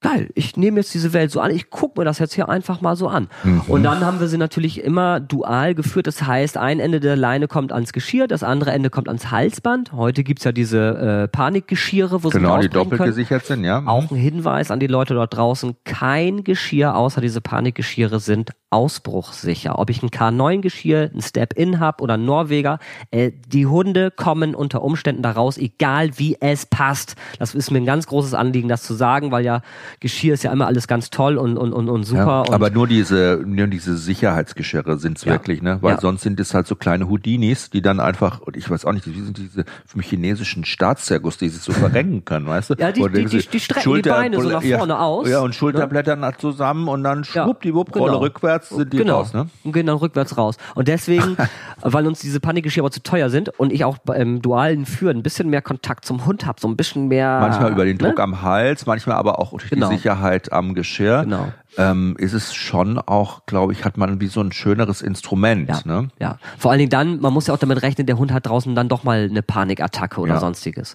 geil, ich nehme jetzt diese Welt so an, ich gucke mir das jetzt hier einfach mal so an. Mhm. Und dann haben wir sie natürlich immer dual geführt. Das heißt, ein Ende der Leine kommt ans Geschirr, das andere Ende kommt ans Halsband. Heute gibt's ja diese äh, Panikgeschirre, wo genau, sie die doppelt können. gesichert sind, ja. Mhm. Auch ein Hinweis an die Leute dort draußen, kein Geschirr außer diese Panikgeschirre sind ausbruchssicher. Ob ich ein K9-Geschirr, ein Step-In hab oder ein Norweger, äh, die Hunde kommen unter Umständen daraus, egal wie es passt. Das ist mir ein ganz großes Anliegen, das zu sagen, weil ja Geschirr ist ja immer alles ganz toll und, und, und, und super. Ja, und aber nur diese, nur diese Sicherheitsgeschirre sind's ja. wirklich, ne? Weil ja. sonst sind es halt so kleine Houdinis, die dann einfach, und ich weiß auch nicht, wie sind diese chinesischen Staatszergus, die sich so verrenken können, weißt du? Ja, die, die, die, die strecken Schulter, die Beine so nach vorne aus. Ja, und Schulterblättern ne? zusammen und dann schwuppdiwupp, genau. Rolle rückwärts sind die genau. raus, ne? Und gehen dann rückwärts raus. Und deswegen, (laughs) weil uns diese Panikgeschirre aber zu teuer sind und ich auch beim dualen Führen ein bisschen mehr Kontakt zum Hund habe, so ein bisschen mehr. Manchmal über den Druck ne? am Hals, manchmal aber auch durch genau. Die Sicherheit am Geschirr. Genau. Ähm, ist es schon auch, glaube ich, hat man wie so ein schöneres Instrument. Ja, ne? ja. Vor allen Dingen dann, man muss ja auch damit rechnen, der Hund hat draußen dann doch mal eine Panikattacke oder ja. sonstiges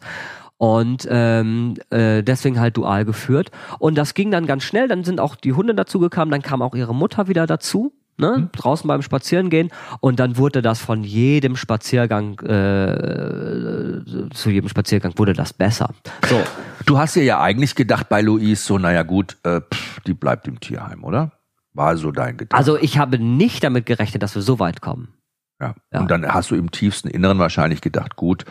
und ähm, äh, deswegen halt dual geführt. Und das ging dann ganz schnell, dann sind auch die Hunde dazu gekommen, dann kam auch ihre Mutter wieder dazu. Ne, mhm. draußen beim Spazierengehen und dann wurde das von jedem Spaziergang äh, zu jedem Spaziergang wurde das besser. So, (laughs) du hast dir ja eigentlich gedacht bei Louise so, naja gut, äh, pff, die bleibt im Tierheim, oder? War so dein Gedanke? Also ich habe nicht damit gerechnet, dass wir so weit kommen. Ja. ja. Und dann hast du im tiefsten Inneren wahrscheinlich gedacht, gut,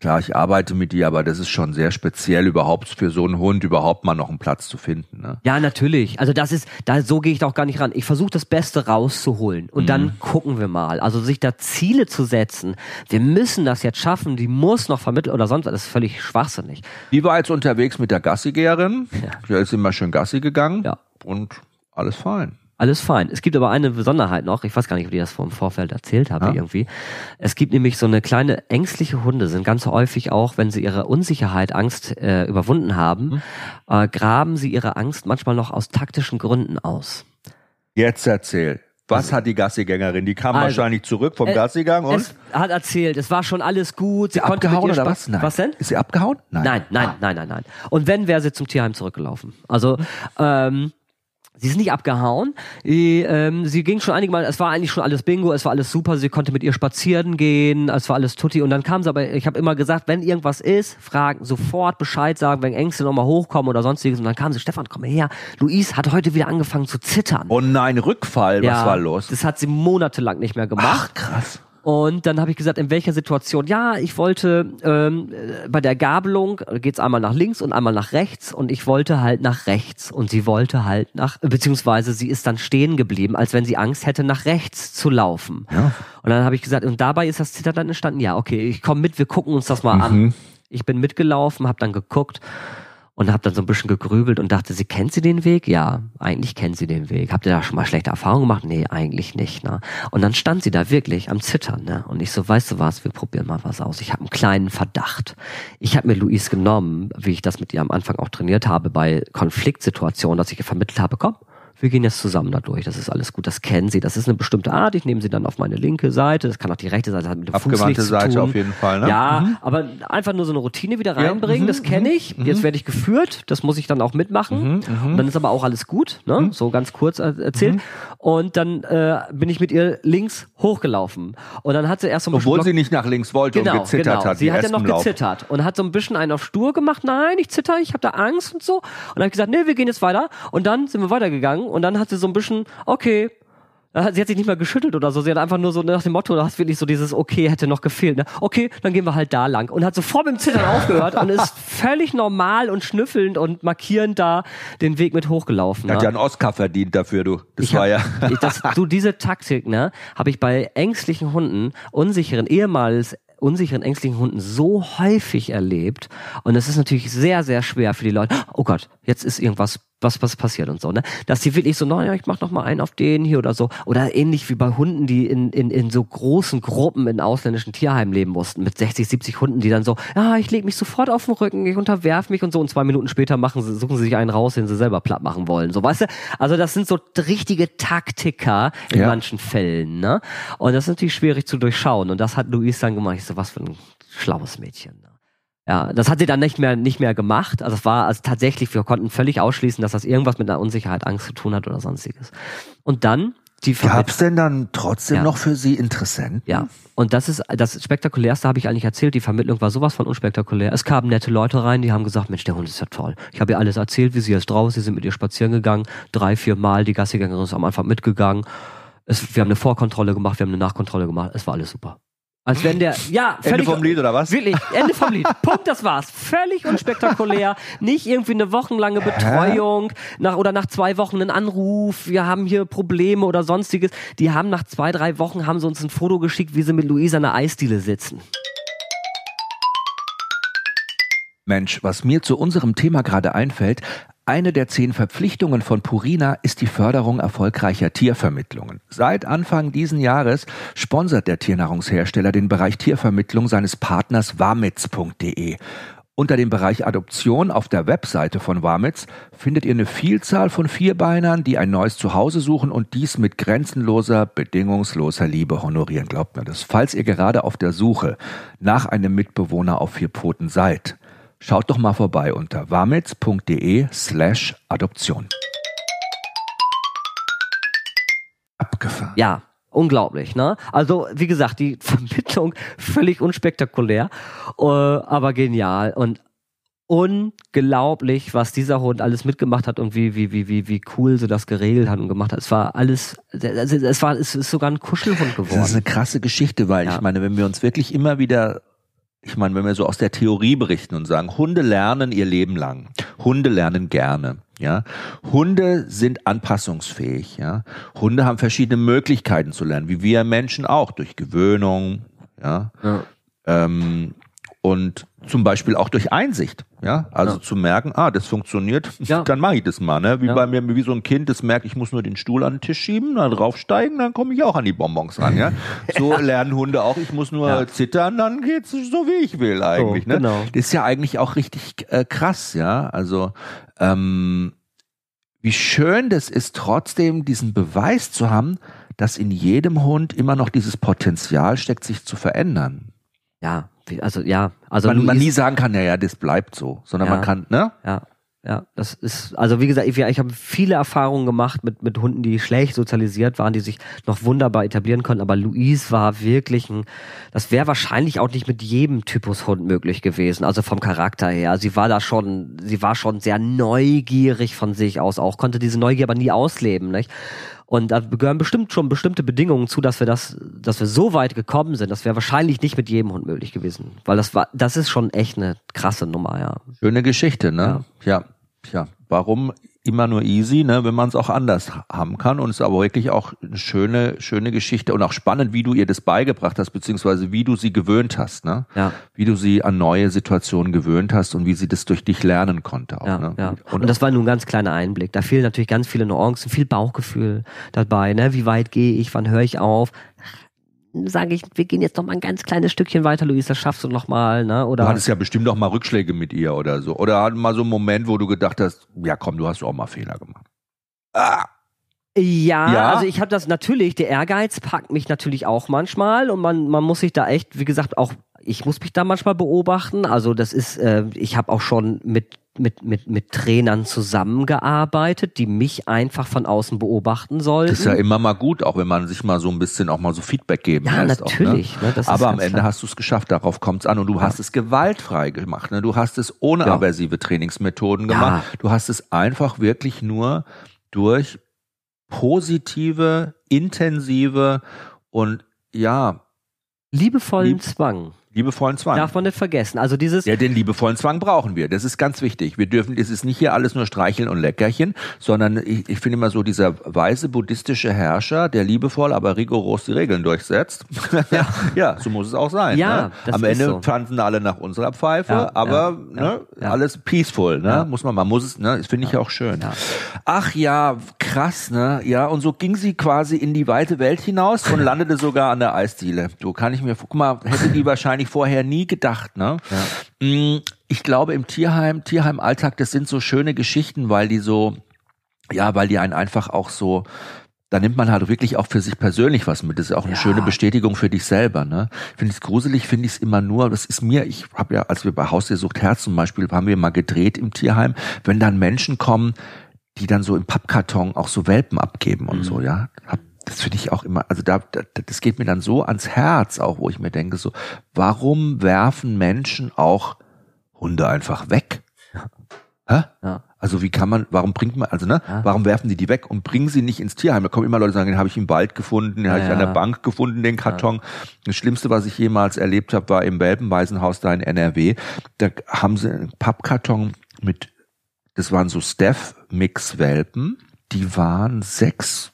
Klar, ich arbeite mit dir, aber das ist schon sehr speziell überhaupt für so einen Hund überhaupt mal noch einen Platz zu finden. Ne? Ja, natürlich. Also das ist, da so gehe ich doch gar nicht ran. Ich versuche das Beste rauszuholen und mhm. dann gucken wir mal. Also sich da Ziele zu setzen. Wir müssen das jetzt schaffen. Die muss noch vermitteln oder sonst. Das ist völlig schwachsinnig. Wie war jetzt unterwegs mit der Gassigeherin? Ja. Der ist immer schön Gassi gegangen. Ja. Und alles fein. Alles fein. Es gibt aber eine Besonderheit noch. Ich weiß gar nicht, ob ich das vom Vorfeld erzählt habe ja. irgendwie. Es gibt nämlich so eine kleine ängstliche Hunde, sind ganz häufig auch, wenn sie ihre Unsicherheit, Angst äh, überwunden haben, mhm. äh, graben sie ihre Angst manchmal noch aus taktischen Gründen aus. Jetzt erzähl. Was also, hat die Gassigängerin? Die kam also, wahrscheinlich zurück vom äh, Gassigang und hat erzählt, es war schon alles gut. Sie, sie abgehauen oder was? Nein. Was denn? Ist sie abgehauen? Nein, nein, nein, ah. nein, nein, nein. Und wenn wäre sie zum Tierheim zurückgelaufen. Also ähm, Sie ist nicht abgehauen. Sie, ähm, sie ging schon einige Mal, es war eigentlich schon alles Bingo, es war alles super, sie konnte mit ihr spazieren gehen, es war alles tutti und dann kam sie aber, ich habe immer gesagt, wenn irgendwas ist, fragen, sofort Bescheid sagen, wenn Ängste nochmal hochkommen oder sonstiges und dann kam sie, Stefan, komm her, Luis hat heute wieder angefangen zu zittern. Oh nein, Rückfall, ja, was war los? Das hat sie monatelang nicht mehr gemacht. Ach, krass. Und dann habe ich gesagt, in welcher Situation? Ja, ich wollte ähm, bei der Gabelung geht's einmal nach links und einmal nach rechts und ich wollte halt nach rechts und sie wollte halt nach, beziehungsweise sie ist dann stehen geblieben, als wenn sie Angst hätte, nach rechts zu laufen. Ja. Und dann habe ich gesagt, und dabei ist das Zittern dann entstanden. Ja, okay, ich komme mit, wir gucken uns das mal mhm. an. Ich bin mitgelaufen, habe dann geguckt und habe dann so ein bisschen gegrübelt und dachte, sie kennt sie den Weg? Ja, eigentlich kennt sie den Weg. Habt ihr da schon mal schlechte Erfahrungen gemacht? Nee, eigentlich nicht. Ne? Und dann stand sie da wirklich am Zittern. Ne? Und ich so, weißt du was, wir probieren mal was aus. Ich habe einen kleinen Verdacht. Ich habe mir Luis genommen, wie ich das mit ihr am Anfang auch trainiert habe, bei Konfliktsituationen, dass ich ihr vermittelt habe, komm, wir gehen jetzt zusammen da durch, das ist alles gut, das kennen Sie, das ist eine bestimmte Art, ich nehme Sie dann auf meine linke Seite, das kann auch die rechte Seite, das hat mit dem Abgewandte Seite tun. auf jeden Fall, ne? Ja, mhm. aber einfach nur so eine Routine wieder reinbringen, ja, das mhm, kenne ich, mhm. jetzt werde ich geführt, das muss ich dann auch mitmachen mhm, mhm. und dann ist aber auch alles gut, ne? Mhm. so ganz kurz erzählt und dann äh, bin ich mit ihr links hochgelaufen und dann hat sie erst so ein bisschen Obwohl sie nicht nach links wollte genau, und gezittert genau. hat. Sie hat ja noch gezittert und hat so ein bisschen einen auf stur gemacht, nein, ich zitter, ich habe da Angst und so und dann habe ich gesagt, nee, wir gehen jetzt weiter und dann sind wir weitergegangen und dann hat sie so ein bisschen okay, Sie hat sich nicht mal geschüttelt oder so. Sie hat einfach nur so nach dem Motto, da hast wirklich so dieses Okay hätte noch gefehlt. Ne? Okay, dann gehen wir halt da lang. Und hat sofort mit dem Zittern (laughs) aufgehört und ist völlig normal und schnüffelnd und markierend da den Weg mit hochgelaufen. Hat ne? ja einen Oscar verdient dafür, du. Das ich war hab, ja. das, (laughs) du, diese Taktik, ne, habe ich bei ängstlichen Hunden, unsicheren, ehemals unsicheren, ängstlichen Hunden so häufig erlebt. Und es ist natürlich sehr, sehr schwer für die Leute. Oh Gott, jetzt ist irgendwas was was passiert und so, ne? Dass die wirklich so, naja, ich mach noch mal einen auf den hier oder so. Oder ähnlich wie bei Hunden, die in, in, in so großen Gruppen in ausländischen Tierheimen leben mussten, mit 60, 70 Hunden, die dann so, ja, ich leg mich sofort auf den Rücken, ich unterwerf mich und so. Und zwei Minuten später machen sie, suchen sie sich einen raus, den sie selber platt machen wollen. So, weißt du? Also das sind so richtige Taktiker in ja. manchen Fällen, ne? Und das ist natürlich schwierig zu durchschauen. Und das hat Luis dann gemacht. Ich so, was für ein schlaues Mädchen. Ja, das hat sie dann nicht mehr, nicht mehr gemacht. Also es war also tatsächlich, wir konnten völlig ausschließen, dass das irgendwas mit einer Unsicherheit, Angst zu tun hat oder sonstiges. Und dann die Gab es denn dann trotzdem ja. noch für Sie Interessenten? Ja, und das ist das Spektakulärste, habe ich eigentlich erzählt. Die Vermittlung war sowas von unspektakulär. Es kamen nette Leute rein, die haben gesagt, Mensch, der Hund ist ja toll. Ich habe ihr alles erzählt, wie sie jetzt drauf ist. Sie sind mit ihr spazieren gegangen, drei, vier Mal. Die Gassigängerin ist am Anfang mitgegangen. Es, wir haben eine Vorkontrolle gemacht, wir haben eine Nachkontrolle gemacht. Es war alles super. Als wenn der, ja, völlig, Ende vom Lied oder was? Wirklich, Ende vom Lied. (laughs) Punkt, das war's. Völlig unspektakulär. Nicht irgendwie eine wochenlange Betreuung nach, oder nach zwei Wochen einen Anruf. Wir haben hier Probleme oder sonstiges. Die haben nach zwei, drei Wochen haben sie uns ein Foto geschickt, wie sie mit Luisa in der Eisdiele sitzen. Mensch, was mir zu unserem Thema gerade einfällt, eine der zehn Verpflichtungen von Purina ist die Förderung erfolgreicher Tiervermittlungen. Seit Anfang diesen Jahres sponsert der Tiernahrungshersteller den Bereich Tiervermittlung seines Partners wamitz.de. Unter dem Bereich Adoption auf der Webseite von Wamitz findet ihr eine Vielzahl von Vierbeinern, die ein neues Zuhause suchen und dies mit grenzenloser, bedingungsloser Liebe honorieren. Glaubt mir das. Falls ihr gerade auf der Suche nach einem Mitbewohner auf vier Pfoten seid, Schaut doch mal vorbei unter warmitz.de slash Adoption. Abgefahren. Ja, unglaublich, ne? Also, wie gesagt, die (laughs) Vermittlung völlig unspektakulär, äh, aber genial und unglaublich, was dieser Hund alles mitgemacht hat und wie, wie, wie, wie, wie cool sie das geregelt hat und gemacht hat. Es war alles, es war, es ist sogar ein Kuschelhund geworden. Das ist eine krasse Geschichte, weil ja. ich meine, wenn wir uns wirklich immer wieder ich meine, wenn wir so aus der Theorie berichten und sagen, Hunde lernen ihr Leben lang. Hunde lernen gerne. Ja, Hunde sind anpassungsfähig. Ja, Hunde haben verschiedene Möglichkeiten zu lernen, wie wir Menschen auch durch Gewöhnung. Ja, ja. Ähm, und zum Beispiel auch durch Einsicht, ja, also ja. zu merken, ah, das funktioniert, ja. (laughs) dann mache ich das mal, ne? Wie ja. bei mir, wie so ein Kind, das merkt, ich muss nur den Stuhl an den Tisch schieben, dann draufsteigen, dann komme ich auch an die Bonbons ran, ja. (laughs) So lernen Hunde auch, ich muss nur zittern, dann geht's so wie ich will eigentlich, so, ne? Genau. Das ist ja eigentlich auch richtig äh, krass, ja. Also ähm, wie schön das ist, trotzdem diesen Beweis zu haben, dass in jedem Hund immer noch dieses Potenzial steckt, sich zu verändern. Ja, also ja, also man, man nie sagen kann, ja, ja, das bleibt so, sondern ja, man kann, ne? Ja. Ja, das ist, also wie gesagt, ich, ich habe viele Erfahrungen gemacht mit, mit Hunden, die schlecht sozialisiert waren, die sich noch wunderbar etablieren konnten, aber Louise war wirklich ein, das wäre wahrscheinlich auch nicht mit jedem Typus Hund möglich gewesen, also vom Charakter her. Sie war da schon, sie war schon sehr neugierig von sich aus auch, konnte diese Neugier aber nie ausleben, nicht? Und da gehören bestimmt schon bestimmte Bedingungen zu, dass wir das, dass wir so weit gekommen sind. Das wäre wahrscheinlich nicht mit jedem Hund möglich gewesen. Weil das war, das ist schon echt eine krasse Nummer, ja. Schöne Geschichte, ne? Ja. ja. ja. Warum immer nur easy, ne, wenn man es auch anders haben kann. Und es ist aber wirklich auch eine schöne, schöne Geschichte und auch spannend, wie du ihr das beigebracht hast, beziehungsweise wie du sie gewöhnt hast, ne? Ja. Wie du sie an neue Situationen gewöhnt hast und wie sie das durch dich lernen konnte auch. Ja, ne? ja. Und, und das war nur ein ganz kleiner Einblick. Da fehlen natürlich ganz viele Nuancen, viel Bauchgefühl dabei, ne? Wie weit gehe ich, wann höre ich auf? Sage ich, wir gehen jetzt noch mal ein ganz kleines Stückchen weiter, Luis, das schaffst du noch mal, ne? Oder du hattest ja bestimmt noch mal Rückschläge mit ihr oder so. Oder mal so einen Moment, wo du gedacht hast, ja komm, du hast auch mal Fehler gemacht. Ah. Ja, ja, also ich habe das natürlich, der Ehrgeiz packt mich natürlich auch manchmal und man, man muss sich da echt, wie gesagt, auch ich muss mich da manchmal beobachten. Also das ist, äh, ich habe auch schon mit mit, mit, mit Trainern zusammengearbeitet, die mich einfach von außen beobachten sollten. Das ist ja immer mal gut, auch wenn man sich mal so ein bisschen auch mal so Feedback geben Ja, natürlich. Auch, ne? Ne, Aber am Ende klar. hast du es geschafft, darauf kommt es an und du ja. hast es gewaltfrei gemacht. Ne? Du hast es ohne ja. aversive Trainingsmethoden gemacht. Ja. Du hast es einfach wirklich nur durch positive, intensive und ja, liebevollen lieb Zwang. Liebevollen Zwang. Darf man nicht vergessen. Also dieses. Ja, den liebevollen Zwang brauchen wir. Das ist ganz wichtig. Wir dürfen, es ist nicht hier alles nur Streicheln und Leckerchen, sondern ich, ich finde immer so dieser weise buddhistische Herrscher, der liebevoll, aber rigoros die Regeln durchsetzt. (laughs) Ja, ja so muss es auch sein. Ja, ne? das Am Ende so. tanzen alle nach unserer Pfeife, ja, aber ja, ne, ja, alles peaceful, ne? Muss man, man muss es, ne? Das finde ich ja auch schön. Ach ja, krass, ne? Ja, und so ging sie quasi in die weite Welt hinaus und landete sogar an der Eisdiele. Du kann ich mir, guck mal, hätte die (laughs) wahrscheinlich ich vorher nie gedacht. Ne? Ja. Mm, ich glaube im Tierheim, Tierheim-Alltag, das sind so schöne Geschichten, weil die so, ja, weil die einen einfach auch so, da nimmt man halt wirklich auch für sich persönlich was mit. Das ist auch eine ja. schöne Bestätigung für dich selber. Ne? Finde ich es gruselig, finde ich es immer nur, das ist mir, ich habe ja, als wir bei Haus der Sucht Herz zum Beispiel, haben wir mal gedreht im Tierheim, wenn dann Menschen kommen, die dann so im Pappkarton auch so Welpen abgeben und mhm. so, ja. Hab das finde ich auch immer, also da, da, das geht mir dann so ans Herz, auch wo ich mir denke, so, warum werfen Menschen auch Hunde einfach weg? Hä? Ja. Also wie kann man, warum bringt man, also ne, ja. warum werfen die die weg und bringen sie nicht ins Tierheim? Da kommen immer Leute, die sagen, den habe ich im Wald gefunden, den ja, habe ich an der Bank gefunden, den Karton. Das Schlimmste, was ich jemals erlebt habe, war im Welpenwaisenhaus da in NRW. Da haben sie einen Pappkarton mit, das waren so Steph-Mix-Welpen, die waren sechs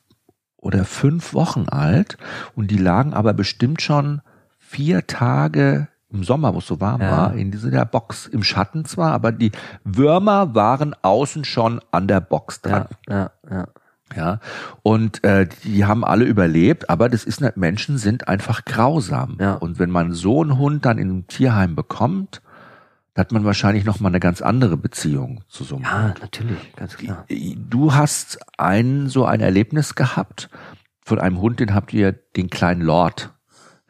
oder fünf Wochen alt und die lagen aber bestimmt schon vier Tage im Sommer, wo es so warm ja. war, in dieser Box. Im Schatten zwar, aber die Würmer waren außen schon an der Box dran. Ja, ja, ja. Ja, und äh, die haben alle überlebt, aber das ist nicht, Menschen sind einfach grausam. Ja. Und wenn man so einen Hund dann in einem Tierheim bekommt, da hat man wahrscheinlich noch mal eine ganz andere Beziehung zu so einem Ja, Hund. natürlich, ganz klar. Du hast ein so ein Erlebnis gehabt von einem Hund, den habt ihr den kleinen Lord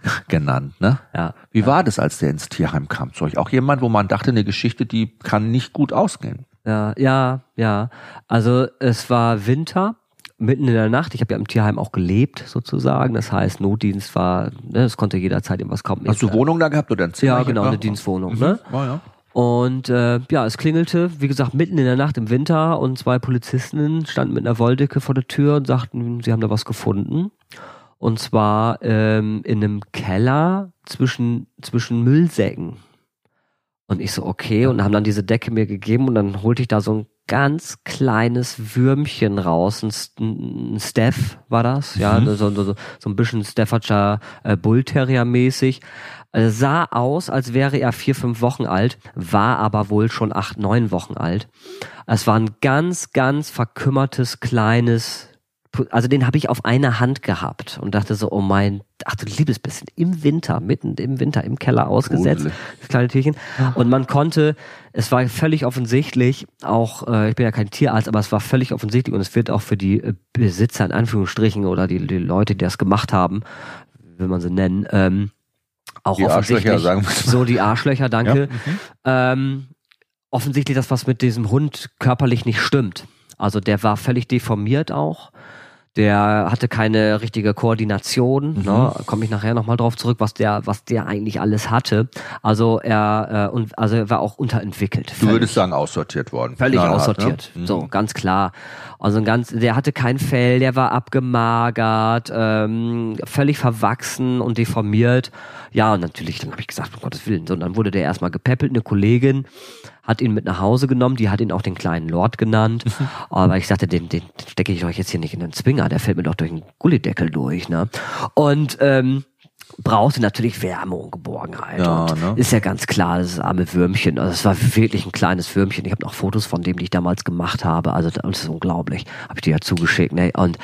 (laughs) genannt, ne? Ja. Wie ja. war das, als der ins Tierheim kam zu euch? Auch jemand, wo man dachte, eine Geschichte, die kann nicht gut ausgehen. Ja, ja, ja. Also es war Winter mitten in der Nacht. Ich habe ja im Tierheim auch gelebt, sozusagen. Das heißt, Notdienst war, ne, es konnte jederzeit irgendwas kommen. Hast du Wohnung da gehabt oder ein Zimmer? Ja, genau, eine Dienstwohnung. Mhm. Ne? Oh, ja. Und äh, ja, es klingelte, wie gesagt, mitten in der Nacht im Winter und zwei Polizisten standen mit einer Wolldecke vor der Tür und sagten, sie haben da was gefunden. Und zwar ähm, in einem Keller zwischen, zwischen Müllsäcken. Und ich so, okay, und haben dann diese Decke mir gegeben und dann holte ich da so ein ganz kleines Würmchen raus, ein, Steph war das, ja, mhm. so, so, so ein bisschen Staffordshire äh, Bullterrier mäßig. Also sah aus, als wäre er vier, fünf Wochen alt, war aber wohl schon acht, neun Wochen alt. Es war ein ganz, ganz verkümmertes, kleines, also den habe ich auf einer Hand gehabt und dachte so, oh mein, ach du liebes bisschen, im Winter, mitten im Winter im Keller ausgesetzt, das kleine Tierchen. Und man konnte, es war völlig offensichtlich, auch, äh, ich bin ja kein Tierarzt, aber es war völlig offensichtlich und es wird auch für die äh, Besitzer in Anführungsstrichen oder die, die Leute, die das gemacht haben, will man sie nennen, ähm, auch die offensichtlich, sagen wir so die Arschlöcher, danke. Ja. Ähm, offensichtlich das, was mit diesem Hund körperlich nicht stimmt. Also der war völlig deformiert auch der hatte keine richtige Koordination, mhm. ne? komme ich nachher nochmal drauf zurück, was der, was der eigentlich alles hatte. Also er äh, und also er war auch unterentwickelt. Du würdest sagen aussortiert worden. Völlig Knallhart, aussortiert. Ne? Mhm. So ganz klar. Also ein ganz, der hatte kein Fell, der war abgemagert, ähm, völlig verwachsen und deformiert. Ja, und natürlich, dann habe ich gesagt, um Gottes Willen. So, und dann wurde der erstmal gepäppelt. Eine Kollegin hat ihn mit nach Hause genommen, die hat ihn auch den kleinen Lord genannt, aber ich sagte, den, den stecke ich doch jetzt hier nicht in den Zwinger, der fällt mir doch durch den Gullideckel durch, ne? Und ähm, brauchte natürlich Wärme und Geborgenheit. Ja, und ne? Ist ja ganz klar, das arme Würmchen. Also es war wirklich ein kleines Würmchen. Ich habe noch Fotos von dem, die ich damals gemacht habe. Also das ist unglaublich. Habe ich dir ja zugeschickt. Ne? Und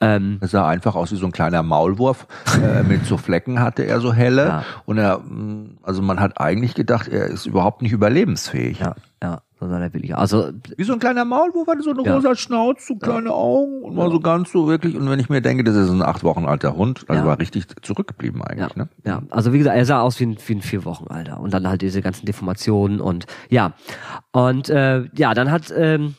ähm, es sah einfach aus wie so ein kleiner Maulwurf äh, mit so Flecken hatte er so helle. Ja. Und er, mm, also man hat eigentlich gedacht, er ist überhaupt nicht überlebensfähig. Ja, ja sondern er will ich. Also wie so ein kleiner Maulwurf hatte so eine ja. rosa Schnauze, so kleine ja. Augen und war so ganz so wirklich. Und wenn ich mir denke, das ist ein acht Wochen alter Hund, also ja. war richtig zurückgeblieben eigentlich. Ja. Ne? ja, also wie gesagt, er sah aus wie ein, wie ein vier Wochen alter und dann halt diese ganzen Deformationen und ja und äh, ja, dann hat ähm,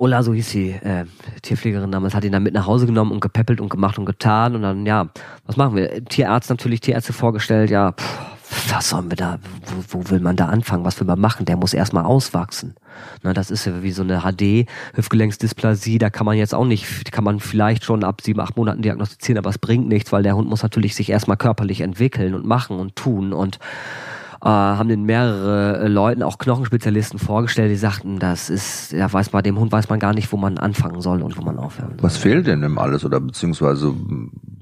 Ola, so hieß sie, äh, Tierpflegerin damals, hat ihn dann mit nach Hause genommen und gepäppelt und gemacht und getan und dann, ja, was machen wir? Tierarzt natürlich, Tierärzte vorgestellt, ja, pff, was sollen wir da, wo, wo will man da anfangen, was will man machen? Der muss erstmal auswachsen. Na, das ist ja wie so eine HD, Hüftgelenksdysplasie, da kann man jetzt auch nicht, kann man vielleicht schon ab sieben, acht Monaten diagnostizieren, aber es bringt nichts, weil der Hund muss natürlich sich erstmal körperlich entwickeln und machen und tun und äh, haben den mehrere Leuten, auch Knochenspezialisten vorgestellt, die sagten, das ist, ja weiß bei dem Hund weiß man gar nicht, wo man anfangen soll und wo man aufhören soll. Was fehlt denn dem alles oder beziehungsweise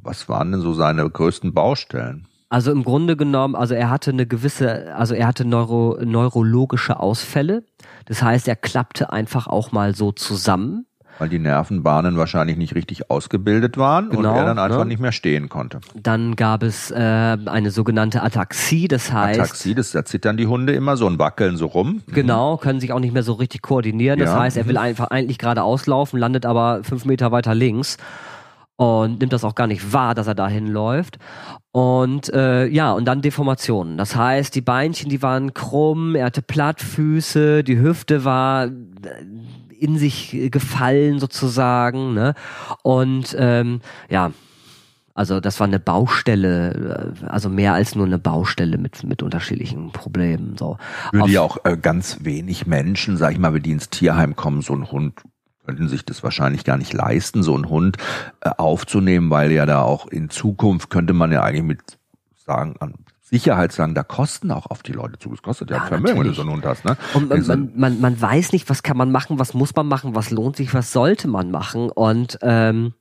was waren denn so seine größten Baustellen? Also im Grunde genommen, also er hatte eine gewisse, also er hatte neuro, neurologische Ausfälle. Das heißt, er klappte einfach auch mal so zusammen. Weil die Nervenbahnen wahrscheinlich nicht richtig ausgebildet waren genau, und er dann einfach ne? nicht mehr stehen konnte. Dann gab es äh, eine sogenannte Ataxie, das heißt. Ataxie, das, da zittern die Hunde immer so und wackeln so rum. Mhm. Genau, können sich auch nicht mehr so richtig koordinieren. Das ja. heißt, er will einfach eigentlich gerade auslaufen, landet aber fünf Meter weiter links und nimmt das auch gar nicht wahr, dass er dahin läuft. Und äh, ja, und dann Deformationen. Das heißt, die Beinchen, die waren krumm, er hatte Plattfüße, die Hüfte war äh, in sich gefallen sozusagen. Ne? Und ähm, ja, also das war eine Baustelle, äh, also mehr als nur eine Baustelle mit mit unterschiedlichen Problemen. So. Würde ja auch äh, ganz wenig Menschen, sag ich mal, wenn die ins Tierheim kommen, so ein Hund könnten sich das wahrscheinlich gar nicht leisten, so einen Hund äh, aufzunehmen, weil ja da auch in Zukunft könnte man ja eigentlich mit sagen, an Sicherheit sagen, da kosten auch auf die Leute zu. Es kostet ja, ja Vermögen, wenn du so einen Hund hast. Ne? Und man, man, man, man weiß nicht, was kann man machen, was muss man machen, was lohnt sich, was sollte man machen. Und ähm,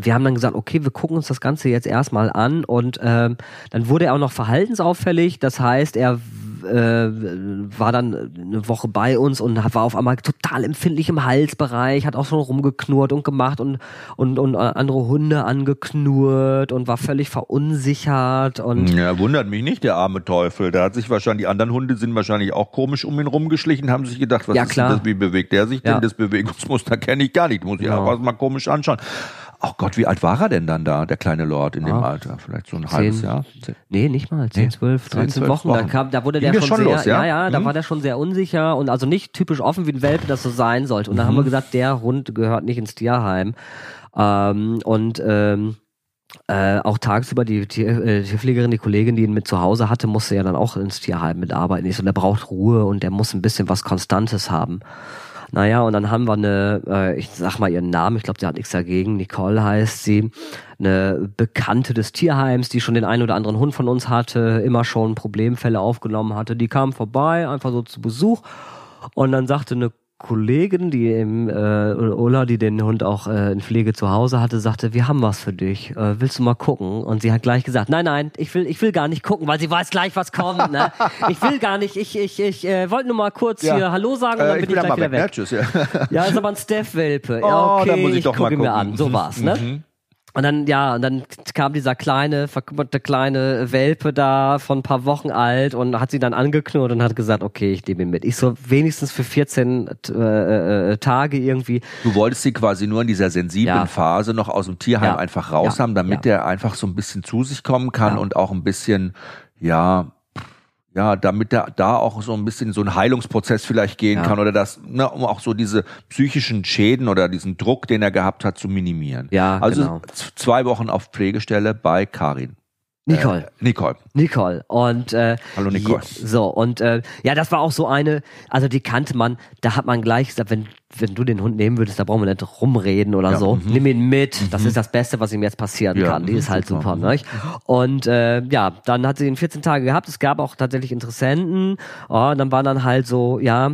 wir haben dann gesagt, okay, wir gucken uns das Ganze jetzt erstmal an und ähm, dann wurde er auch noch verhaltensauffällig. Das heißt, er äh, war dann eine Woche bei uns und war auf einmal total empfindlich im Halsbereich, hat auch schon rumgeknurrt und gemacht und, und, und andere Hunde angeknurrt und war völlig verunsichert und. Ja, wundert mich nicht, der arme Teufel. Da hat sich wahrscheinlich, die anderen Hunde sind wahrscheinlich auch komisch um ihn rumgeschlichen, haben sich gedacht, was ja, ist klar. das, wie bewegt der sich denn? Ja. Das Bewegungsmuster (laughs) kenne ich gar nicht, muss ich ja. auch mal komisch anschauen. Ach Gott, wie alt war er denn dann da, der kleine Lord in dem ah, Alter? Vielleicht so ein zehn, halbes Jahr? Nee, nicht mal. 10, 12, 13 Wochen. Wochen. Da, kam, da wurde Ging der schon, sehr, los, ja, ja, mhm. da war der schon sehr unsicher und also nicht typisch offen wie ein Welpe, das so sein sollte. Und mhm. da haben wir gesagt, der Hund gehört nicht ins Tierheim. Ähm, und ähm, äh, auch tagsüber die Tier, äh, Tierpflegerin, die Kollegin, die ihn mit zu Hause hatte, musste ja dann auch ins Tierheim mitarbeiten. Und der braucht Ruhe und der muss ein bisschen was Konstantes haben. Naja, und dann haben wir eine, äh, ich sag mal ihren Namen, ich glaube, sie hat nichts dagegen, Nicole heißt sie, eine Bekannte des Tierheims, die schon den einen oder anderen Hund von uns hatte, immer schon Problemfälle aufgenommen hatte. Die kam vorbei, einfach so zu Besuch. Und dann sagte eine Kollegin, die im äh, Ulla, die den Hund auch äh, in Pflege zu Hause hatte, sagte, wir haben was für dich. Äh, willst du mal gucken? Und sie hat gleich gesagt, nein, nein, ich will, ich will gar nicht gucken, weil sie weiß gleich, was kommt. Ne? (laughs) ich will gar nicht. Ich, ich, ich äh, wollte nur mal kurz ja. hier Hallo sagen und dann äh, bin ich gleich wieder weg. weg. Tschüss, ja. ja, ist aber ein Steph-Welpe. Ja, okay, oh, muss ich, ich gucke ihn mir an. So war's, ne? Mhm. Und dann, ja, und dann kam dieser kleine, verkümmerte kleine Welpe da von ein paar Wochen alt und hat sie dann angeknurrt und hat gesagt, okay, ich nehme ihn mit. Ich so wenigstens für 14 äh, äh, Tage irgendwie. Du wolltest sie quasi nur in dieser sensiblen ja. Phase noch aus dem Tierheim ja. einfach raus ja. haben, damit der einfach so ein bisschen zu sich kommen kann und auch ein bisschen, ja, ja, damit er da auch so ein bisschen so ein Heilungsprozess vielleicht gehen ja. kann oder das, ne, um auch so diese psychischen Schäden oder diesen Druck, den er gehabt hat, zu minimieren. Ja, also genau. zwei Wochen auf Pflegestelle bei Karin. Nicole. Äh, Nicole. Nicole. Und äh, Hallo Nicole. So, und äh, ja, das war auch so eine, also die kannte man, da hat man gleich gesagt, wenn, wenn du den Hund nehmen würdest, da brauchen wir nicht rumreden oder ja, so. Mhm. Nimm ihn mit. Mhm. Das ist das Beste, was ihm jetzt passieren ja, kann. Die ist halt super, super ne? Und äh, ja, dann hat sie ihn 14 Tage gehabt. Es gab auch tatsächlich Interessenten. Oh, und dann war dann halt so, ja, äh,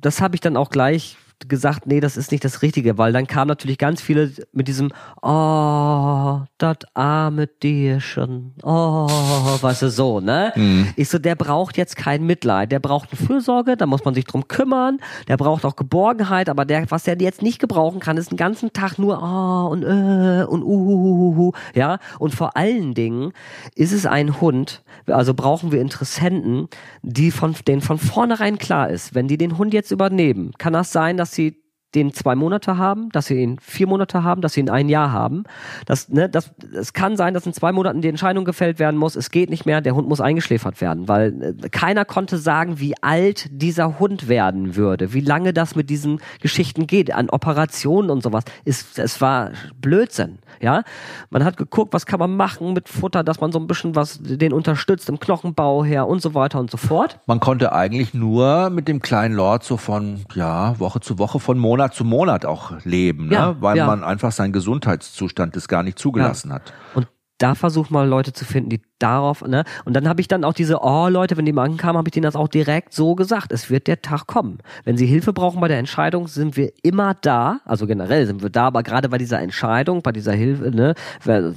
das habe ich dann auch gleich gesagt, nee, das ist nicht das Richtige, weil dann kam natürlich ganz viele mit diesem, oh, das arme Tierchen, oh, weißt du, so, ne? Mhm. Ich so, der braucht jetzt kein Mitleid, der braucht eine Fürsorge, da muss man sich drum kümmern, der braucht auch Geborgenheit, aber der, was der jetzt nicht gebrauchen kann, ist den ganzen Tag nur, oh, und, äh, und, uhuhuhu, ja? Und vor allen Dingen ist es ein Hund, also brauchen wir Interessenten, die von, denen von vornherein klar ist, wenn die den Hund jetzt übernehmen, kann das sein, dass sie den zwei Monate haben, dass sie ihn vier Monate haben, dass sie ihn ein Jahr haben. Das, ne, das, es kann sein, dass in zwei Monaten die Entscheidung gefällt werden muss. Es geht nicht mehr, der Hund muss eingeschläfert werden, weil äh, keiner konnte sagen, wie alt dieser Hund werden würde, wie lange das mit diesen Geschichten geht, an Operationen und sowas. Es, es war Blödsinn. Ja, man hat geguckt, was kann man machen mit Futter, dass man so ein bisschen was den unterstützt im Knochenbau her und so weiter und so fort. Man konnte eigentlich nur mit dem kleinen Lord so von ja Woche zu Woche, von Monat zu Monat auch leben, ne? ja, weil ja. man einfach seinen Gesundheitszustand das gar nicht zugelassen ja. hat. Und da versucht mal Leute zu finden, die darauf, ne? Und dann habe ich dann auch diese, oh Leute, wenn die mal ankamen, habe ich denen das auch direkt so gesagt. Es wird der Tag kommen. Wenn sie Hilfe brauchen bei der Entscheidung, sind wir immer da. Also generell sind wir da, aber gerade bei dieser Entscheidung, bei dieser Hilfe, ne?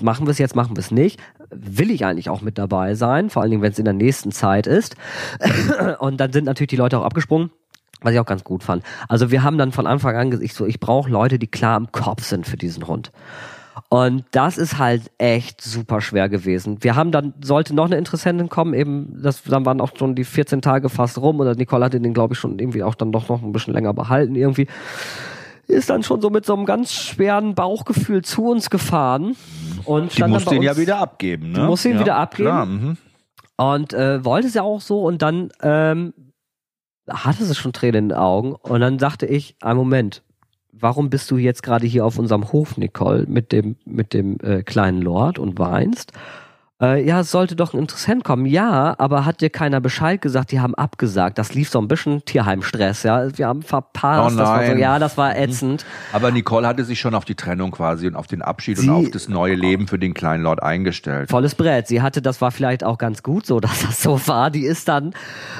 Machen wir es jetzt, machen wir es nicht. Will ich eigentlich auch mit dabei sein, vor allen Dingen, wenn es in der nächsten Zeit ist. (clears throat) Und dann sind natürlich die Leute auch abgesprungen. Was ich auch ganz gut fand. Also wir haben dann von Anfang an gesagt, ich so, ich brauche Leute, die klar im Kopf sind für diesen Hund. Und das ist halt echt super schwer gewesen. Wir haben dann, sollte noch eine Interessentin kommen, eben, das, dann waren auch schon die 14 Tage fast rum oder Nicole hatte den, glaube ich, schon irgendwie auch dann doch noch ein bisschen länger behalten irgendwie. Ist dann schon so mit so einem ganz schweren Bauchgefühl zu uns gefahren. Und die musste ihn ja wieder abgeben, ne? Die musste ihn ja, wieder abgeben. Klar, mhm. Und äh, wollte es ja auch so und dann ähm, hatte sie schon Tränen in den Augen und dann sagte ich, ein Moment, warum bist du jetzt gerade hier auf unserem Hof, Nicole, mit dem, mit dem äh, kleinen Lord und weinst? Äh, ja, es sollte doch ein Interessent kommen. Ja, aber hat dir keiner Bescheid gesagt, die haben abgesagt. Das lief so ein bisschen Tierheimstress, ja. Wir haben verpasst. Oh das war so, ja, das war ätzend. Aber Nicole hatte sich schon auf die Trennung quasi und auf den Abschied Sie, und auf das neue Leben für den kleinen Lord eingestellt. Volles Brett. Sie hatte, das war vielleicht auch ganz gut so, (laughs) dass das so war. Die ist dann,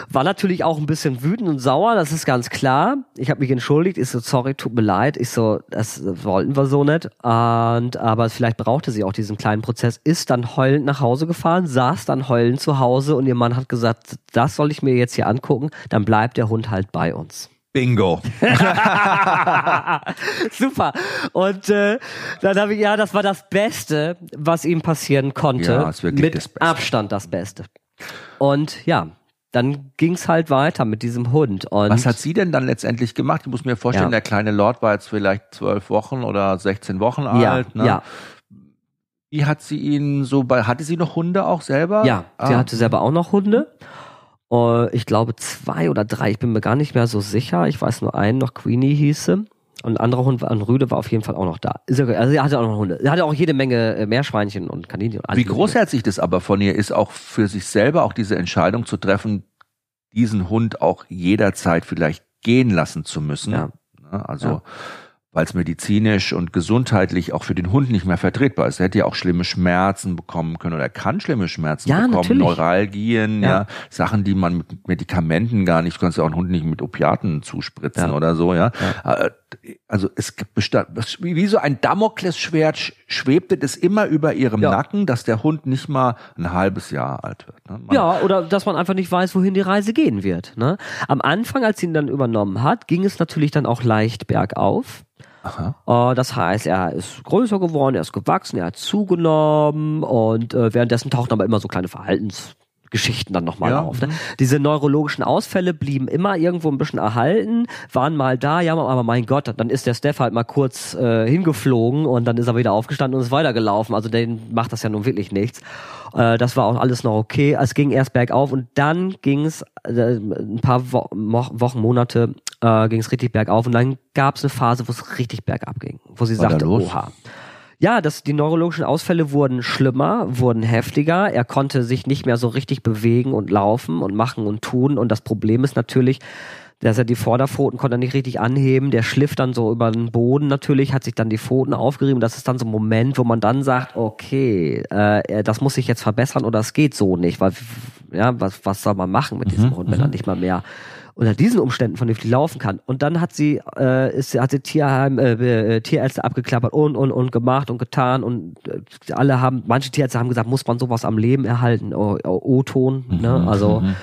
war natürlich auch ein bisschen wütend und sauer, das ist ganz klar. Ich habe mich entschuldigt, ich so, sorry, tut mir leid. Ich so, das wollten wir so nicht. Und, aber vielleicht brauchte sie auch diesen kleinen Prozess, ist dann heulend nach Hause Hause gefahren, saß dann heulend zu Hause und ihr Mann hat gesagt, das soll ich mir jetzt hier angucken, dann bleibt der Hund halt bei uns. Bingo. (laughs) Super. Und äh, dann habe ich, ja, das war das Beste, was ihm passieren konnte. Ja, ist wirklich mit das Beste. Abstand das Beste. Und ja, dann ging es halt weiter mit diesem Hund. Und Was hat sie denn dann letztendlich gemacht? Ich muss mir vorstellen, ja. der kleine Lord war jetzt vielleicht zwölf Wochen oder 16 Wochen ja, alt. Ne? Ja, wie hat sie ihn so bei, hatte sie noch Hunde auch selber? Ja, ah. sie hatte selber auch noch Hunde. Uh, ich glaube zwei oder drei, ich bin mir gar nicht mehr so sicher. Ich weiß nur einen noch, Queenie hieße. Und ein anderer Hund, ein Rüde, war auf jeden Fall auch noch da. Also sie hatte auch noch Hunde. Sie hatte auch jede Menge äh, Meerschweinchen und Kaninchen. Und Wie großherzig das aber von ihr ist, auch für sich selber auch diese Entscheidung zu treffen, diesen Hund auch jederzeit vielleicht gehen lassen zu müssen. Ja. Ne, also ja weil es medizinisch und gesundheitlich auch für den Hund nicht mehr vertretbar ist. Er hätte ja auch schlimme Schmerzen bekommen können oder er kann schlimme Schmerzen ja, bekommen, natürlich. Neuralgien, ja. ja. Sachen, die man mit Medikamenten gar nicht, du kannst ja auch einen Hund nicht mit Opiaten zuspritzen ja. oder so, ja. Äh, also es bestand, wie so ein Damoklesschwert schwebte das immer über ihrem Nacken, dass der Hund nicht mal ein halbes Jahr alt wird. Ne? ja, oder dass man einfach nicht weiß, wohin die Reise gehen wird. Ne? Am Anfang, als sie ihn dann übernommen hat, ging es natürlich dann auch leicht bergauf. Aha. Äh, das heißt, er ist größer geworden, er ist gewachsen, er hat zugenommen und äh, währenddessen tauchten aber immer so kleine Verhaltens Geschichten dann nochmal ja. auf. Ne? Mhm. Diese neurologischen Ausfälle blieben immer irgendwo ein bisschen erhalten, waren mal da, ja, aber mein Gott, dann ist der Steph halt mal kurz äh, hingeflogen und dann ist er wieder aufgestanden und ist weitergelaufen. Also den macht das ja nun wirklich nichts. Äh, das war auch alles noch okay. Es ging erst bergauf und dann ging es äh, ein paar Wo Wochen, Monate äh, ging es richtig bergauf und dann gab es eine Phase, wo es richtig bergab ging, wo sie sagte, oha ja, dass die neurologischen Ausfälle wurden schlimmer, wurden heftiger. Er konnte sich nicht mehr so richtig bewegen und laufen und machen und tun. Und das Problem ist natürlich, dass er die Vorderpfoten konnte er nicht richtig anheben. Der schliff dann so über den Boden natürlich, hat sich dann die Pfoten aufgerieben. Das ist dann so ein Moment, wo man dann sagt, okay, äh, das muss sich jetzt verbessern oder es geht so nicht, weil ja, was, was soll man machen mit diesem mhm, Hund, wenn er mhm. nicht mal mehr unter diesen Umständen vernünftig laufen kann. Und dann hat sie, äh, ist, hat sie Tierheim, äh, äh, Tierärzte abgeklappert und, und, und gemacht und getan und äh, alle haben, manche Tierärzte haben gesagt, muss man sowas am Leben erhalten, O-Ton, ne? Mhm, also, mhm.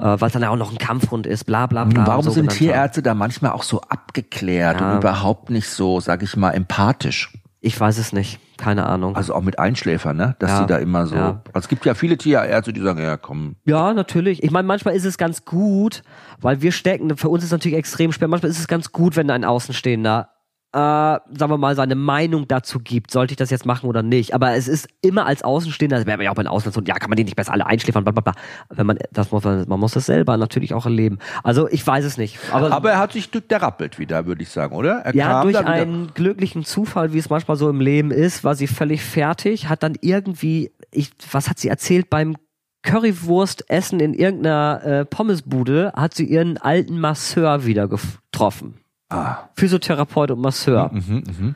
Äh, weil es dann ja auch noch ein Kampfhund ist, bla bla bla. Warum so sind Tierärzte da manchmal auch so abgeklärt ja. und überhaupt nicht so, sag ich mal, empathisch? Ich weiß es nicht. Keine Ahnung. Also auch mit Einschläfern, ne? Dass ja, die da immer so. Ja. Also es gibt ja viele Tierärzte, die sagen, ja, komm. Ja, natürlich. Ich meine, manchmal ist es ganz gut, weil wir stecken, für uns ist es natürlich extrem schwer. Manchmal ist es ganz gut, wenn ein Außenstehender äh, sagen wir mal, seine Meinung dazu gibt, sollte ich das jetzt machen oder nicht. Aber es ist immer als Außenstehender, das wäre ja auch bei einem Auslandshund, ja, kann man den nicht besser alle einschläfern, bla, bla, bla. Wenn man, das muss man, man muss das selber natürlich auch erleben. Also ich weiß es nicht. Aber, aber er hat sich derappelt wieder, würde ich sagen, oder? Er ja, durch einen glücklichen Zufall, wie es manchmal so im Leben ist, war sie völlig fertig, hat dann irgendwie, ich, was hat sie erzählt beim Currywurst essen in irgendeiner äh, Pommesbude, hat sie ihren alten Masseur wieder getroffen. Ah. Physiotherapeut und Masseur. Mhm, mh,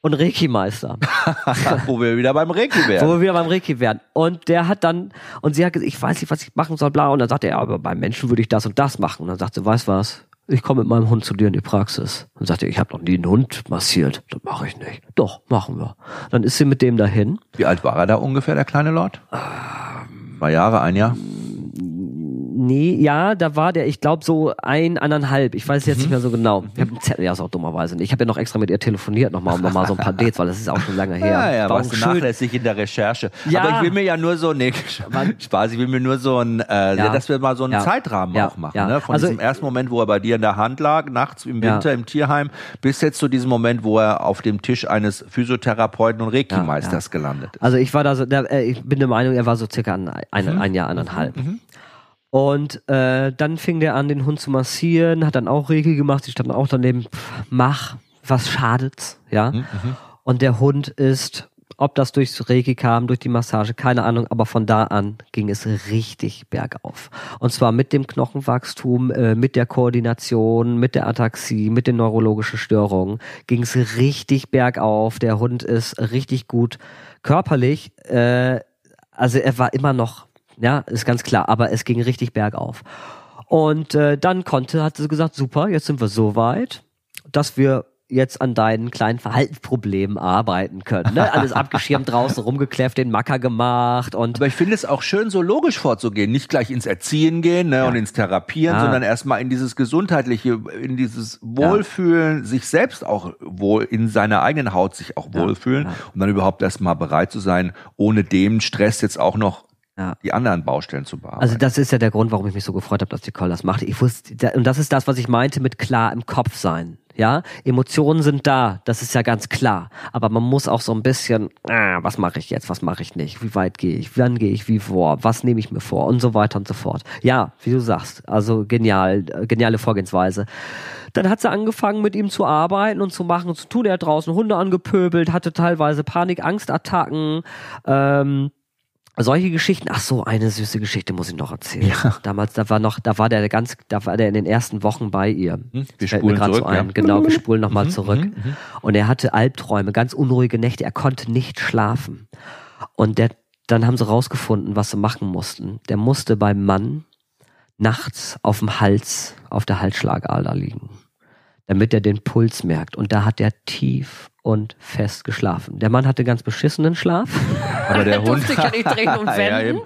Und Reiki-Meister. (laughs) Wo wir wieder beim Reiki werden. Wo wir wieder beim Reiki werden. Und der hat dann, und sie hat gesagt, ich weiß nicht, was ich machen soll, bla. Und dann sagt er, aber beim Menschen würde ich das und das machen. Und dann sagt sie, weißt was? Ich komme mit meinem Hund zu dir in die Praxis. Und sagt er, ich habe noch nie einen Hund massiert. Das mache ich nicht. Doch, machen wir. Dann ist sie mit dem dahin. Wie alt war er da ungefähr, der kleine Lord? Ähm, Zwei Jahre, ein Jahr? Nee, ja, da war der, ich glaube, so ein, eineinhalb. Ich weiß jetzt mhm. nicht mehr so genau. Ich habe einen Zettel, ja, ist auch dummerweise nicht. Ich habe ja noch extra mit ihr telefoniert, nochmal, um nochmal so ein paar (laughs) Dates, weil das ist auch schon lange her. Ja, ja, warst du nachlässig in der Recherche. Ja. Aber ich will mir ja nur so, nee, (laughs) Spaß, ich will mir nur so ein, äh, ja. dass wir mal so einen ja. Zeitrahmen ja. auch machen, ne? Von also, diesem ersten Moment, wo er bei dir in der Hand lag, nachts im Winter im Tierheim, bis jetzt zu diesem Moment, wo er auf dem Tisch eines Physiotherapeuten und Reiki-Meisters gelandet ist. Also ich war da so, der, äh, ich bin der Meinung, er war so circa ein, ein, mhm. ein Jahr, eineinhalb. Mhm. Und äh, dann fing der an, den Hund zu massieren, hat dann auch Regel gemacht. Sie standen auch daneben, pff, mach, was schadet's, ja. Mhm, mhm. Und der Hund ist, ob das durchs Reiki kam, durch die Massage, keine Ahnung, aber von da an ging es richtig bergauf. Und zwar mit dem Knochenwachstum, äh, mit der Koordination, mit der Ataxie, mit den neurologischen Störungen, ging es richtig bergauf. Der Hund ist richtig gut körperlich. Äh, also er war immer noch ja, ist ganz klar. Aber es ging richtig bergauf. Und äh, dann konnte, hat sie gesagt, super, jetzt sind wir so weit, dass wir jetzt an deinen kleinen Verhaltensproblemen arbeiten können. Ne? Alles abgeschirmt (laughs) draußen, rumgekläfft, den Macker gemacht und. Aber ich finde es auch schön, so logisch vorzugehen, nicht gleich ins Erziehen gehen ne, ja. und ins Therapieren, ja. sondern erstmal in dieses gesundheitliche, in dieses Wohlfühlen, ja. sich selbst auch wohl in seiner eigenen Haut sich auch wohlfühlen und dann überhaupt erstmal bereit zu sein, ohne dem Stress jetzt auch noch ja. die anderen Baustellen zu bearbeiten. Also das ist ja der Grund, warum ich mich so gefreut habe, dass Nicole das macht. Ich wusste, und das ist das, was ich meinte mit klar im Kopf sein. Ja, Emotionen sind da, das ist ja ganz klar. Aber man muss auch so ein bisschen, ah, was mache ich jetzt, was mache ich nicht, wie weit gehe ich, wann gehe ich wie vor, was nehme ich mir vor und so weiter und so fort. Ja, wie du sagst, also genial, geniale Vorgehensweise. Dann hat sie angefangen, mit ihm zu arbeiten und zu machen und zu tun. Er hat draußen Hunde angepöbelt, hatte teilweise Panik, Angstattacken. Ähm, solche Geschichten, ach so, eine süße Geschichte muss ich noch erzählen. Ja. Damals, da war noch, da war der ganz, da war der in den ersten Wochen bei ihr. Hm, wir spulen zurück, so ein. Ja. Genau, wir spulen nochmal mhm, zurück. Mhm, mhm. Und er hatte Albträume, ganz unruhige Nächte, er konnte nicht schlafen. Und der, dann haben sie rausgefunden, was sie machen mussten. Der musste beim Mann nachts auf dem Hals, auf der Halsschlagader liegen, damit er den Puls merkt. Und da hat er tief und fest geschlafen. Der Mann hatte ganz beschissenen Schlaf. (laughs) Aber der (laughs) Hund durfte ich ja nicht drehen und (laughs) wenden. ja,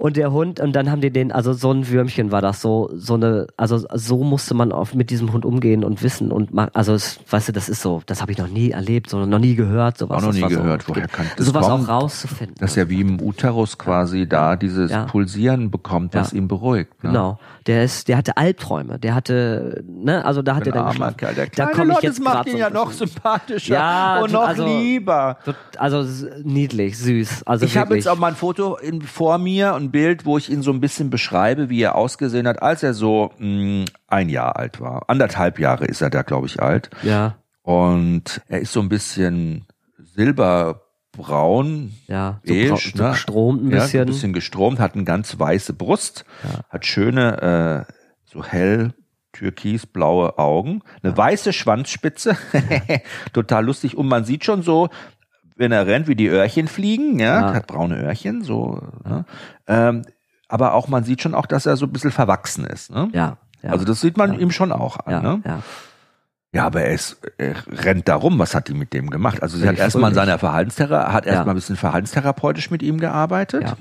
und der Hund, und dann haben die den, also so ein Würmchen war das, so, so eine, also so musste man auf, mit diesem Hund umgehen und wissen und machen, also es, weißt du, das ist so, das habe ich noch nie erlebt, sondern noch nie gehört, sowas. Auch noch nie gehört, so, woher kann das Sowas kommen, auch rauszufinden. Dass er wie im Uterus quasi da dieses ja. Pulsieren bekommt, was ja. ihn beruhigt. Ne? Genau. Der ist, der hatte Albträume, der hatte, ne, also da hat er dann armer Kerl, der da komme ich jetzt das macht ihn ja noch (laughs) sympathischer ja, und noch also, lieber. Also niedlich, süß. Also ich habe jetzt auch mal ein Foto in, vor mir, ein Bild, wo ich ihn so ein bisschen beschreibe, wie er ausgesehen hat, als er so mh, mm, ein Jahr alt war. Anderthalb Jahre ist er da, glaube ich, alt. Ja. Und er ist so ein bisschen silberbraun, ja, so, beige, so ne? gestromt ein bisschen. Ja, ein bisschen gestromt, hat eine ganz weiße Brust, ja. hat schöne, äh, so hell türkisblaue Augen, eine ja. weiße Schwanzspitze, (laughs) total lustig und man sieht schon so, wenn er rennt, wie die Öhrchen fliegen, ja, hat braune Öhrchen, so, ne? ähm, aber auch man sieht schon auch, dass er so ein bisschen verwachsen ist, ne? Ja. Also das sieht man ihm schon auch an, ne? Ja. Ja, aber er, ist, er rennt da rum. Was hat die mit dem gemacht? Also sie hat erstmal an seiner Verhaltenstherapie, hat erstmal ja. ein bisschen verhaltenstherapeutisch mit ihm gearbeitet. Ja.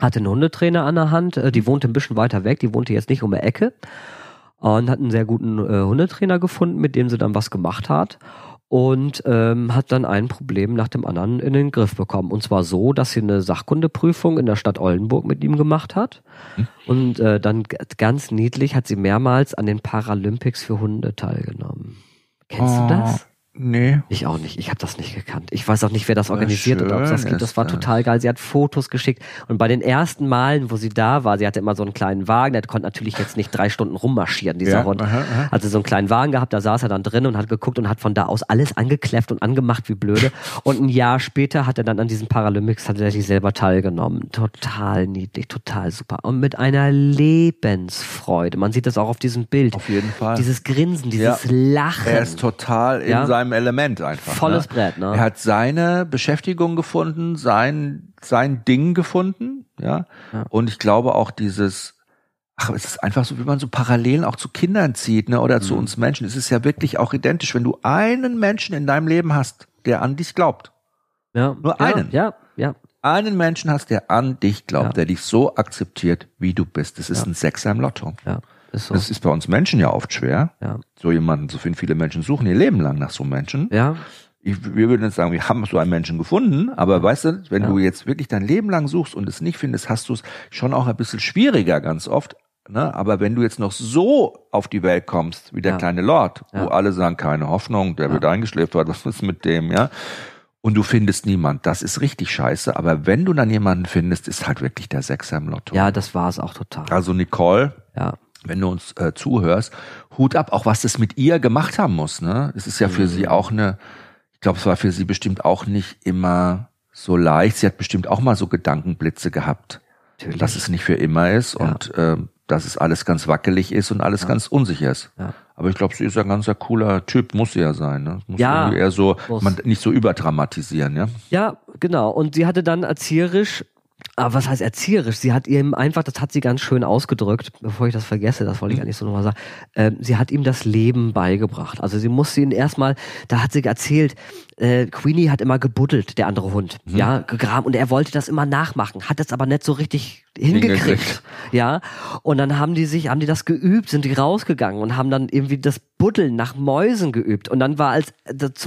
Hatte einen Hundetrainer an der Hand, äh, die wohnte ein bisschen weiter weg, die wohnte jetzt nicht um die Ecke und hat einen sehr guten äh, Hundetrainer gefunden, mit dem sie dann was gemacht hat und ähm, hat dann ein Problem nach dem anderen in den Griff bekommen. Und zwar so, dass sie eine Sachkundeprüfung in der Stadt Oldenburg mit ihm gemacht hat. Hm. Und äh, dann ganz niedlich hat sie mehrmals an den Paralympics für Hunde teilgenommen. Kennst oh. du das? Nee. Ich auch nicht. Ich habe das nicht gekannt. Ich weiß auch nicht, wer das organisiert hat. Ob das, gibt. das war total geil. Sie hat Fotos geschickt. Und bei den ersten Malen, wo sie da war, sie hatte immer so einen kleinen Wagen. Der konnte natürlich jetzt nicht drei Stunden rummarschieren, dieser ja, Hund. Aha, aha. Hatte so einen kleinen Wagen gehabt, da saß er dann drin und hat geguckt und hat von da aus alles angekläfft und angemacht wie blöde. (laughs) Und ein Jahr später hat er dann an diesen Paralympics tatsächlich selber teilgenommen. Total niedlich, total super. Und mit einer Lebensfreude. Man sieht das auch auf diesem Bild. Auf jeden Fall. Dieses Grinsen, dieses ja. Lachen. Er ist total in ja. seinem Element einfach. Volles ne? Brett, ne? Er hat seine Beschäftigung gefunden, sein, sein Ding gefunden, ja? ja. Und ich glaube auch dieses, ach, es ist einfach so, wie man so Parallelen auch zu Kindern zieht, ne? Oder mhm. zu uns Menschen. Es ist ja wirklich auch identisch, wenn du einen Menschen in deinem Leben hast, der an dich glaubt. Ja. Nur einen. Ja, ja. Einen Menschen hast, der an dich glaubt, ja. der dich so akzeptiert, wie du bist. Das ist ja. ein Sechser im Lotto. Ja. Ist so. Das ist bei uns Menschen ja oft schwer. Ja. So jemanden zu finden. Viele Menschen suchen ihr Leben lang nach so Menschen. Ja. Ich, wir würden jetzt sagen, wir haben so einen Menschen gefunden, aber ja. weißt du, wenn ja. du jetzt wirklich dein Leben lang suchst und es nicht findest, hast du es schon auch ein bisschen schwieriger ganz oft. Ne? Aber wenn du jetzt noch so auf die Welt kommst, wie der kleine Lord, wo alle sagen, keine Hoffnung, der wird eingeschläft, was ist mit dem, ja? Und du findest niemand, das ist richtig scheiße. Aber wenn du dann jemanden findest, ist halt wirklich der Sechser im Lotto. Ja, das war es auch total. Also Nicole, ja wenn du uns äh, zuhörst, Hut ab, auch was das mit ihr gemacht haben muss. Ne? Es ist ja für mhm. sie auch eine, ich glaube, es war für sie bestimmt auch nicht immer so leicht. Sie hat bestimmt auch mal so Gedankenblitze gehabt, Natürlich. dass es nicht für immer ist ja. und äh, dass es alles ganz wackelig ist und alles ja. ganz unsicher ist. Ja. Aber ich glaube, sie ist ein ganz cooler Typ, muss sie ja sein. Ne? Muss ja, eher so, man nicht so überdramatisieren, ja. Ja, genau. Und sie hatte dann erzieherisch aber was heißt erzieherisch? Sie hat ihm einfach, das hat sie ganz schön ausgedrückt, bevor ich das vergesse, das wollte ich mhm. gar nicht so nochmal sagen. Äh, sie hat ihm das Leben beigebracht. Also sie musste ihn erstmal, da hat sie erzählt, äh, Queenie hat immer gebuddelt, der andere Hund, mhm. ja, gegraben und er wollte das immer nachmachen, hat es aber nicht so richtig hingekriegt, hingekriegt, ja. Und dann haben die sich, haben die das geübt, sind die rausgegangen und haben dann irgendwie das Buddeln nach Mäusen geübt und dann war als,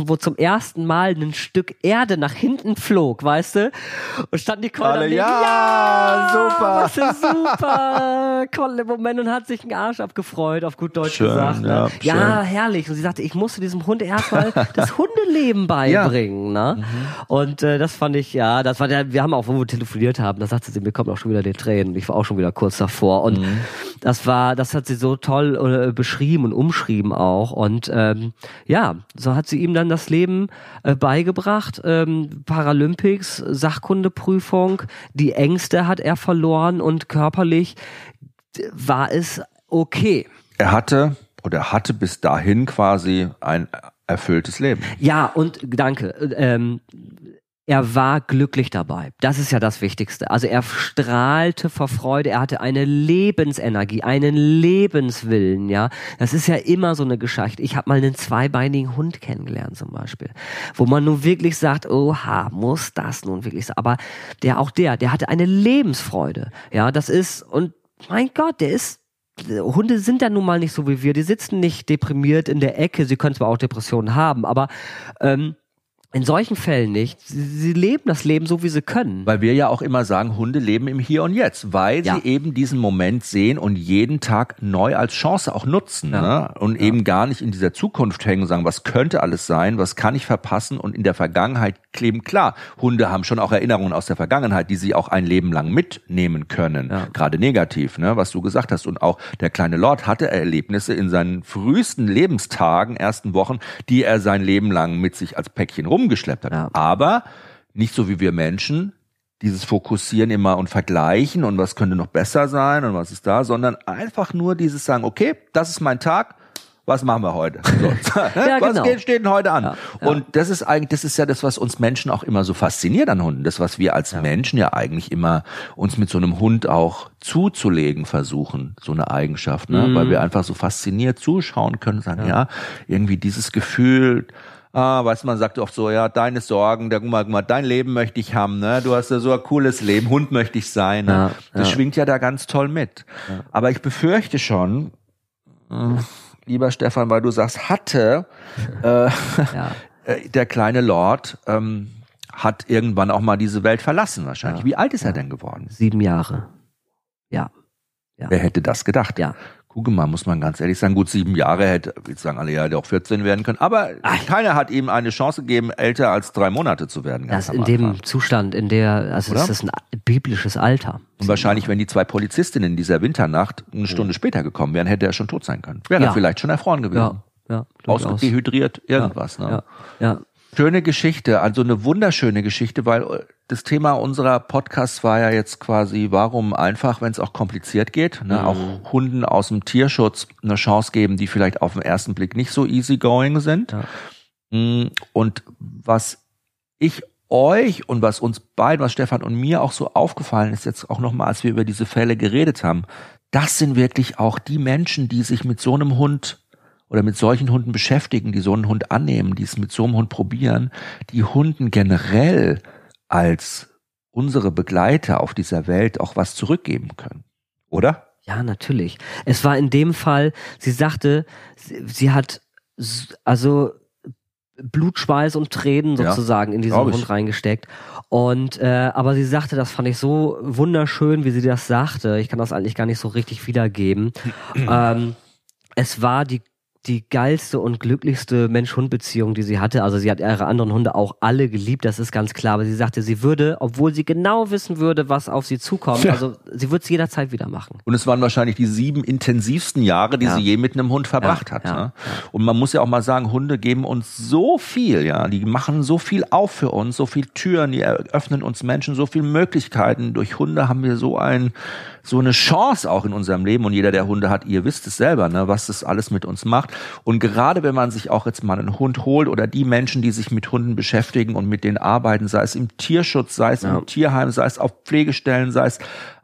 wo zum ersten Mal ein Stück Erde nach hinten flog, weißt du, und stand die daneben, ja, ja, super, was ist super, (laughs) Kolle im Moment und hat sich einen Arsch abgefreut, auf gut Deutsch schön, gesagt. Ne? Ja, ja herrlich. Und sie sagte, ich musste diesem Hund erstmal das Hundeleben (laughs) beibringen. Ja. Ne? Mhm. Und äh, das fand ich, ja, das war der, wir haben auch, wo wir telefoniert haben, da sagte sie, mir kommen auch schon wieder die Tränen. Ich war auch schon wieder kurz davor. Und mhm. das war, das hat sie so toll äh, beschrieben und umschrieben auch. Und ähm, ja, so hat sie ihm dann das Leben äh, beigebracht. Ähm, Paralympics, Sachkundeprüfung, die Ängste hat er verloren und körperlich war es okay. Er hatte oder hatte bis dahin quasi ein erfülltes Leben. Ja, und danke. Ähm, er war glücklich dabei. Das ist ja das Wichtigste. Also er strahlte vor Freude, er hatte eine Lebensenergie, einen Lebenswillen, ja. Das ist ja immer so eine Geschichte. Ich habe mal einen zweibeinigen Hund kennengelernt zum Beispiel, wo man nun wirklich sagt, oha, muss das nun wirklich sein. Aber der, auch der, der hatte eine Lebensfreude. Ja, das ist, und mein Gott, der ist Hunde sind ja nun mal nicht so wie wir. Die sitzen nicht deprimiert in der Ecke. Sie können zwar auch Depressionen haben, aber ähm, in solchen Fällen nicht. Sie, sie, leben das Leben so, wie sie können. Weil wir ja auch immer sagen, Hunde leben im Hier und Jetzt, weil ja. sie eben diesen Moment sehen und jeden Tag neu als Chance auch nutzen. Ja. Ne? Und ja. eben gar nicht in dieser Zukunft hängen und sagen, was könnte alles sein, was kann ich verpassen und in der Vergangenheit kleben. Klar, Hunde haben schon auch Erinnerungen aus der Vergangenheit, die sie auch ein Leben lang mitnehmen können. Gerade negativ, ne? was du gesagt hast. Und auch der kleine Lord hatte Erlebnisse in seinen frühesten Lebenstagen, ersten Wochen, die er sein Leben lang mit sich als Päckchen rum rumgeschleppt hat. Ja. Aber nicht so wie wir Menschen, dieses Fokussieren immer und Vergleichen und was könnte noch besser sein und was ist da, sondern einfach nur dieses sagen, okay, das ist mein Tag, was machen wir heute? So, (laughs) ja, was genau. steht denn heute an? Ja, ja. Und das ist eigentlich, das ist ja das, was uns Menschen auch immer so fasziniert an Hunden. Das, was wir als Menschen ja eigentlich immer uns mit so einem Hund auch zuzulegen versuchen, so eine Eigenschaft, ne? Mhm. weil wir einfach so fasziniert zuschauen können, sagen, ja, irgendwie dieses Gefühl, Ah, weißt du, man sagt oft so, ja, deine Sorgen, der, guck mal, guck mal, dein Leben möchte ich haben, ne? Du hast ja so ein cooles Leben, Hund möchte ich sein. Ne? Ja, das ja. schwingt ja da ganz toll mit. Ja. Aber ich befürchte schon, äh, lieber Stefan, weil du sagst, hatte äh, (laughs) äh, der kleine Lord ähm, hat irgendwann auch mal diese Welt verlassen wahrscheinlich. Wie alt ist er denn geworden? Sieben Jahre. Ja. ja. Wer hätte das gedacht? Ja. Mal, muss man ganz ehrlich sagen, gut sieben Jahre hätte, ich sagen alle, ja, hätte auch 14 werden können. Aber Ach. keiner hat ihm eine Chance gegeben, älter als drei Monate zu werden. Das in dem Zustand, in der, also Oder? ist das ein biblisches Alter. Und wahrscheinlich, wenn die zwei Polizistinnen in dieser Winternacht eine Stunde ja. später gekommen wären, hätte er schon tot sein können. Wäre ja. er vielleicht schon erfroren gewesen. Ja. Ja, Ausgedehydriert, irgendwas. Ne? Ja. ja. Schöne Geschichte, also eine wunderschöne Geschichte, weil äh, das Thema unserer Podcasts war ja jetzt quasi, warum einfach, wenn es auch kompliziert geht, ne, mhm. auch Hunden aus dem Tierschutz eine Chance geben, die vielleicht auf den ersten Blick nicht so easygoing sind. Ja. Mm, und was ich euch und was uns beiden, was Stefan und mir auch so aufgefallen ist, jetzt auch nochmal, als wir über diese Fälle geredet haben, das sind wirklich auch die Menschen, die sich mit so einem Hund oder mit solchen Hunden beschäftigen, die so einen Hund annehmen, die es mit so einem Hund probieren, die Hunden generell als unsere Begleiter auf dieser Welt auch was zurückgeben können. Oder? Ja, natürlich. Es war in dem Fall, sie sagte, sie, sie hat also Blut, Schweiß und Tränen sozusagen ja, in diesen Hund reingesteckt. Und äh, aber sie sagte, das fand ich so wunderschön, wie sie das sagte. Ich kann das eigentlich gar nicht so richtig wiedergeben. (clears throat) ähm, es war die die geilste und glücklichste Mensch-Hund-Beziehung, die sie hatte. Also sie hat ihre anderen Hunde auch alle geliebt, das ist ganz klar. Aber sie sagte, sie würde, obwohl sie genau wissen würde, was auf sie zukommt, ja. also sie würde es jederzeit wieder machen. Und es waren wahrscheinlich die sieben intensivsten Jahre, die ja. sie je mit einem Hund verbracht ja, hat. Ne? Und man muss ja auch mal sagen, Hunde geben uns so viel, ja, die machen so viel auf für uns, so viel Türen, die eröffnen uns Menschen so viele Möglichkeiten. Durch Hunde haben wir so ein so eine Chance auch in unserem Leben und jeder, der Hunde hat, ihr wisst es selber, ne, was das alles mit uns macht. Und gerade wenn man sich auch jetzt mal einen Hund holt oder die Menschen, die sich mit Hunden beschäftigen und mit denen arbeiten, sei es im Tierschutz, sei es ja. im Tierheim, sei es auf Pflegestellen, sei es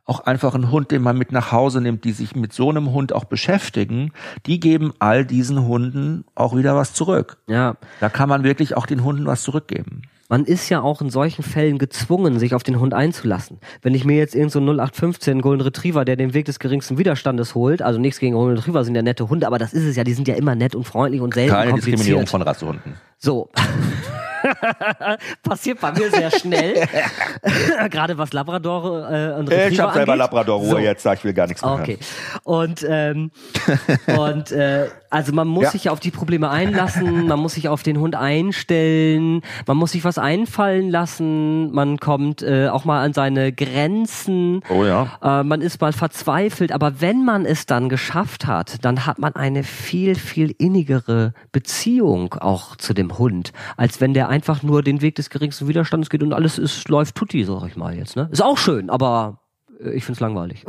auch einfach ein Hund, den man mit nach Hause nimmt, die sich mit so einem Hund auch beschäftigen, die geben all diesen Hunden auch wieder was zurück. Ja. Da kann man wirklich auch den Hunden was zurückgeben man ist ja auch in solchen Fällen gezwungen, sich auf den Hund einzulassen. Wenn ich mir jetzt irgend so 0815 Golden Retriever, der den Weg des geringsten Widerstandes holt, also nichts gegen Golden Retriever, sind ja nette Hunde, aber das ist es ja, die sind ja immer nett und freundlich und selten Keine kompliziert. Diskriminierung von Rassehunden. So. (laughs) Passiert bei mir sehr schnell. (laughs) Gerade was Labrador äh, und Retriever Ich habe selber Labrador-Ruhe so. jetzt, sag ich will gar nichts mehr Okay. Und, ähm, (laughs) und äh, also man muss ja. sich auf die Probleme einlassen, (laughs) man muss sich auf den Hund einstellen, man muss sich was einfallen lassen, man kommt äh, auch mal an seine Grenzen. Oh ja. Äh, man ist mal verzweifelt, aber wenn man es dann geschafft hat, dann hat man eine viel, viel innigere Beziehung auch zu dem Hund, als wenn der einfach nur den Weg des geringsten Widerstandes geht und alles ist, läuft tutti, sag ich mal jetzt. Ne? Ist auch schön, aber äh, ich find's langweilig.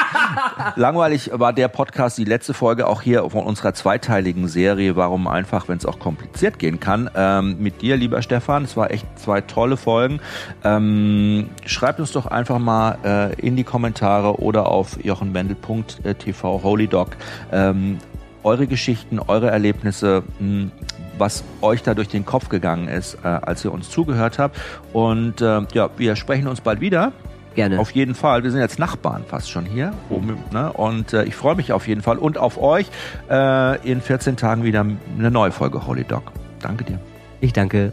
(laughs) langweilig war der Podcast, die letzte Folge auch hier von unserer zweiteiligen Serie, warum einfach, wenn es auch kompliziert gehen kann, ähm, mit dir, lieber Stefan. Es war echt zwei tolle Folgen. Ähm, schreibt uns doch einfach mal äh, in die Kommentare oder auf jochenwendel.tv Holy Dog ähm, eure Geschichten, eure Erlebnisse, mh, was euch da durch den Kopf gegangen ist, äh, als ihr uns zugehört habt. Und äh, ja, wir sprechen uns bald wieder. Gerne. Auf jeden Fall. Wir sind jetzt Nachbarn fast schon hier. Oben, ne? Und äh, ich freue mich auf jeden Fall und auf euch äh, in 14 Tagen wieder eine neue Folge Holy Dog. Danke dir. Ich danke.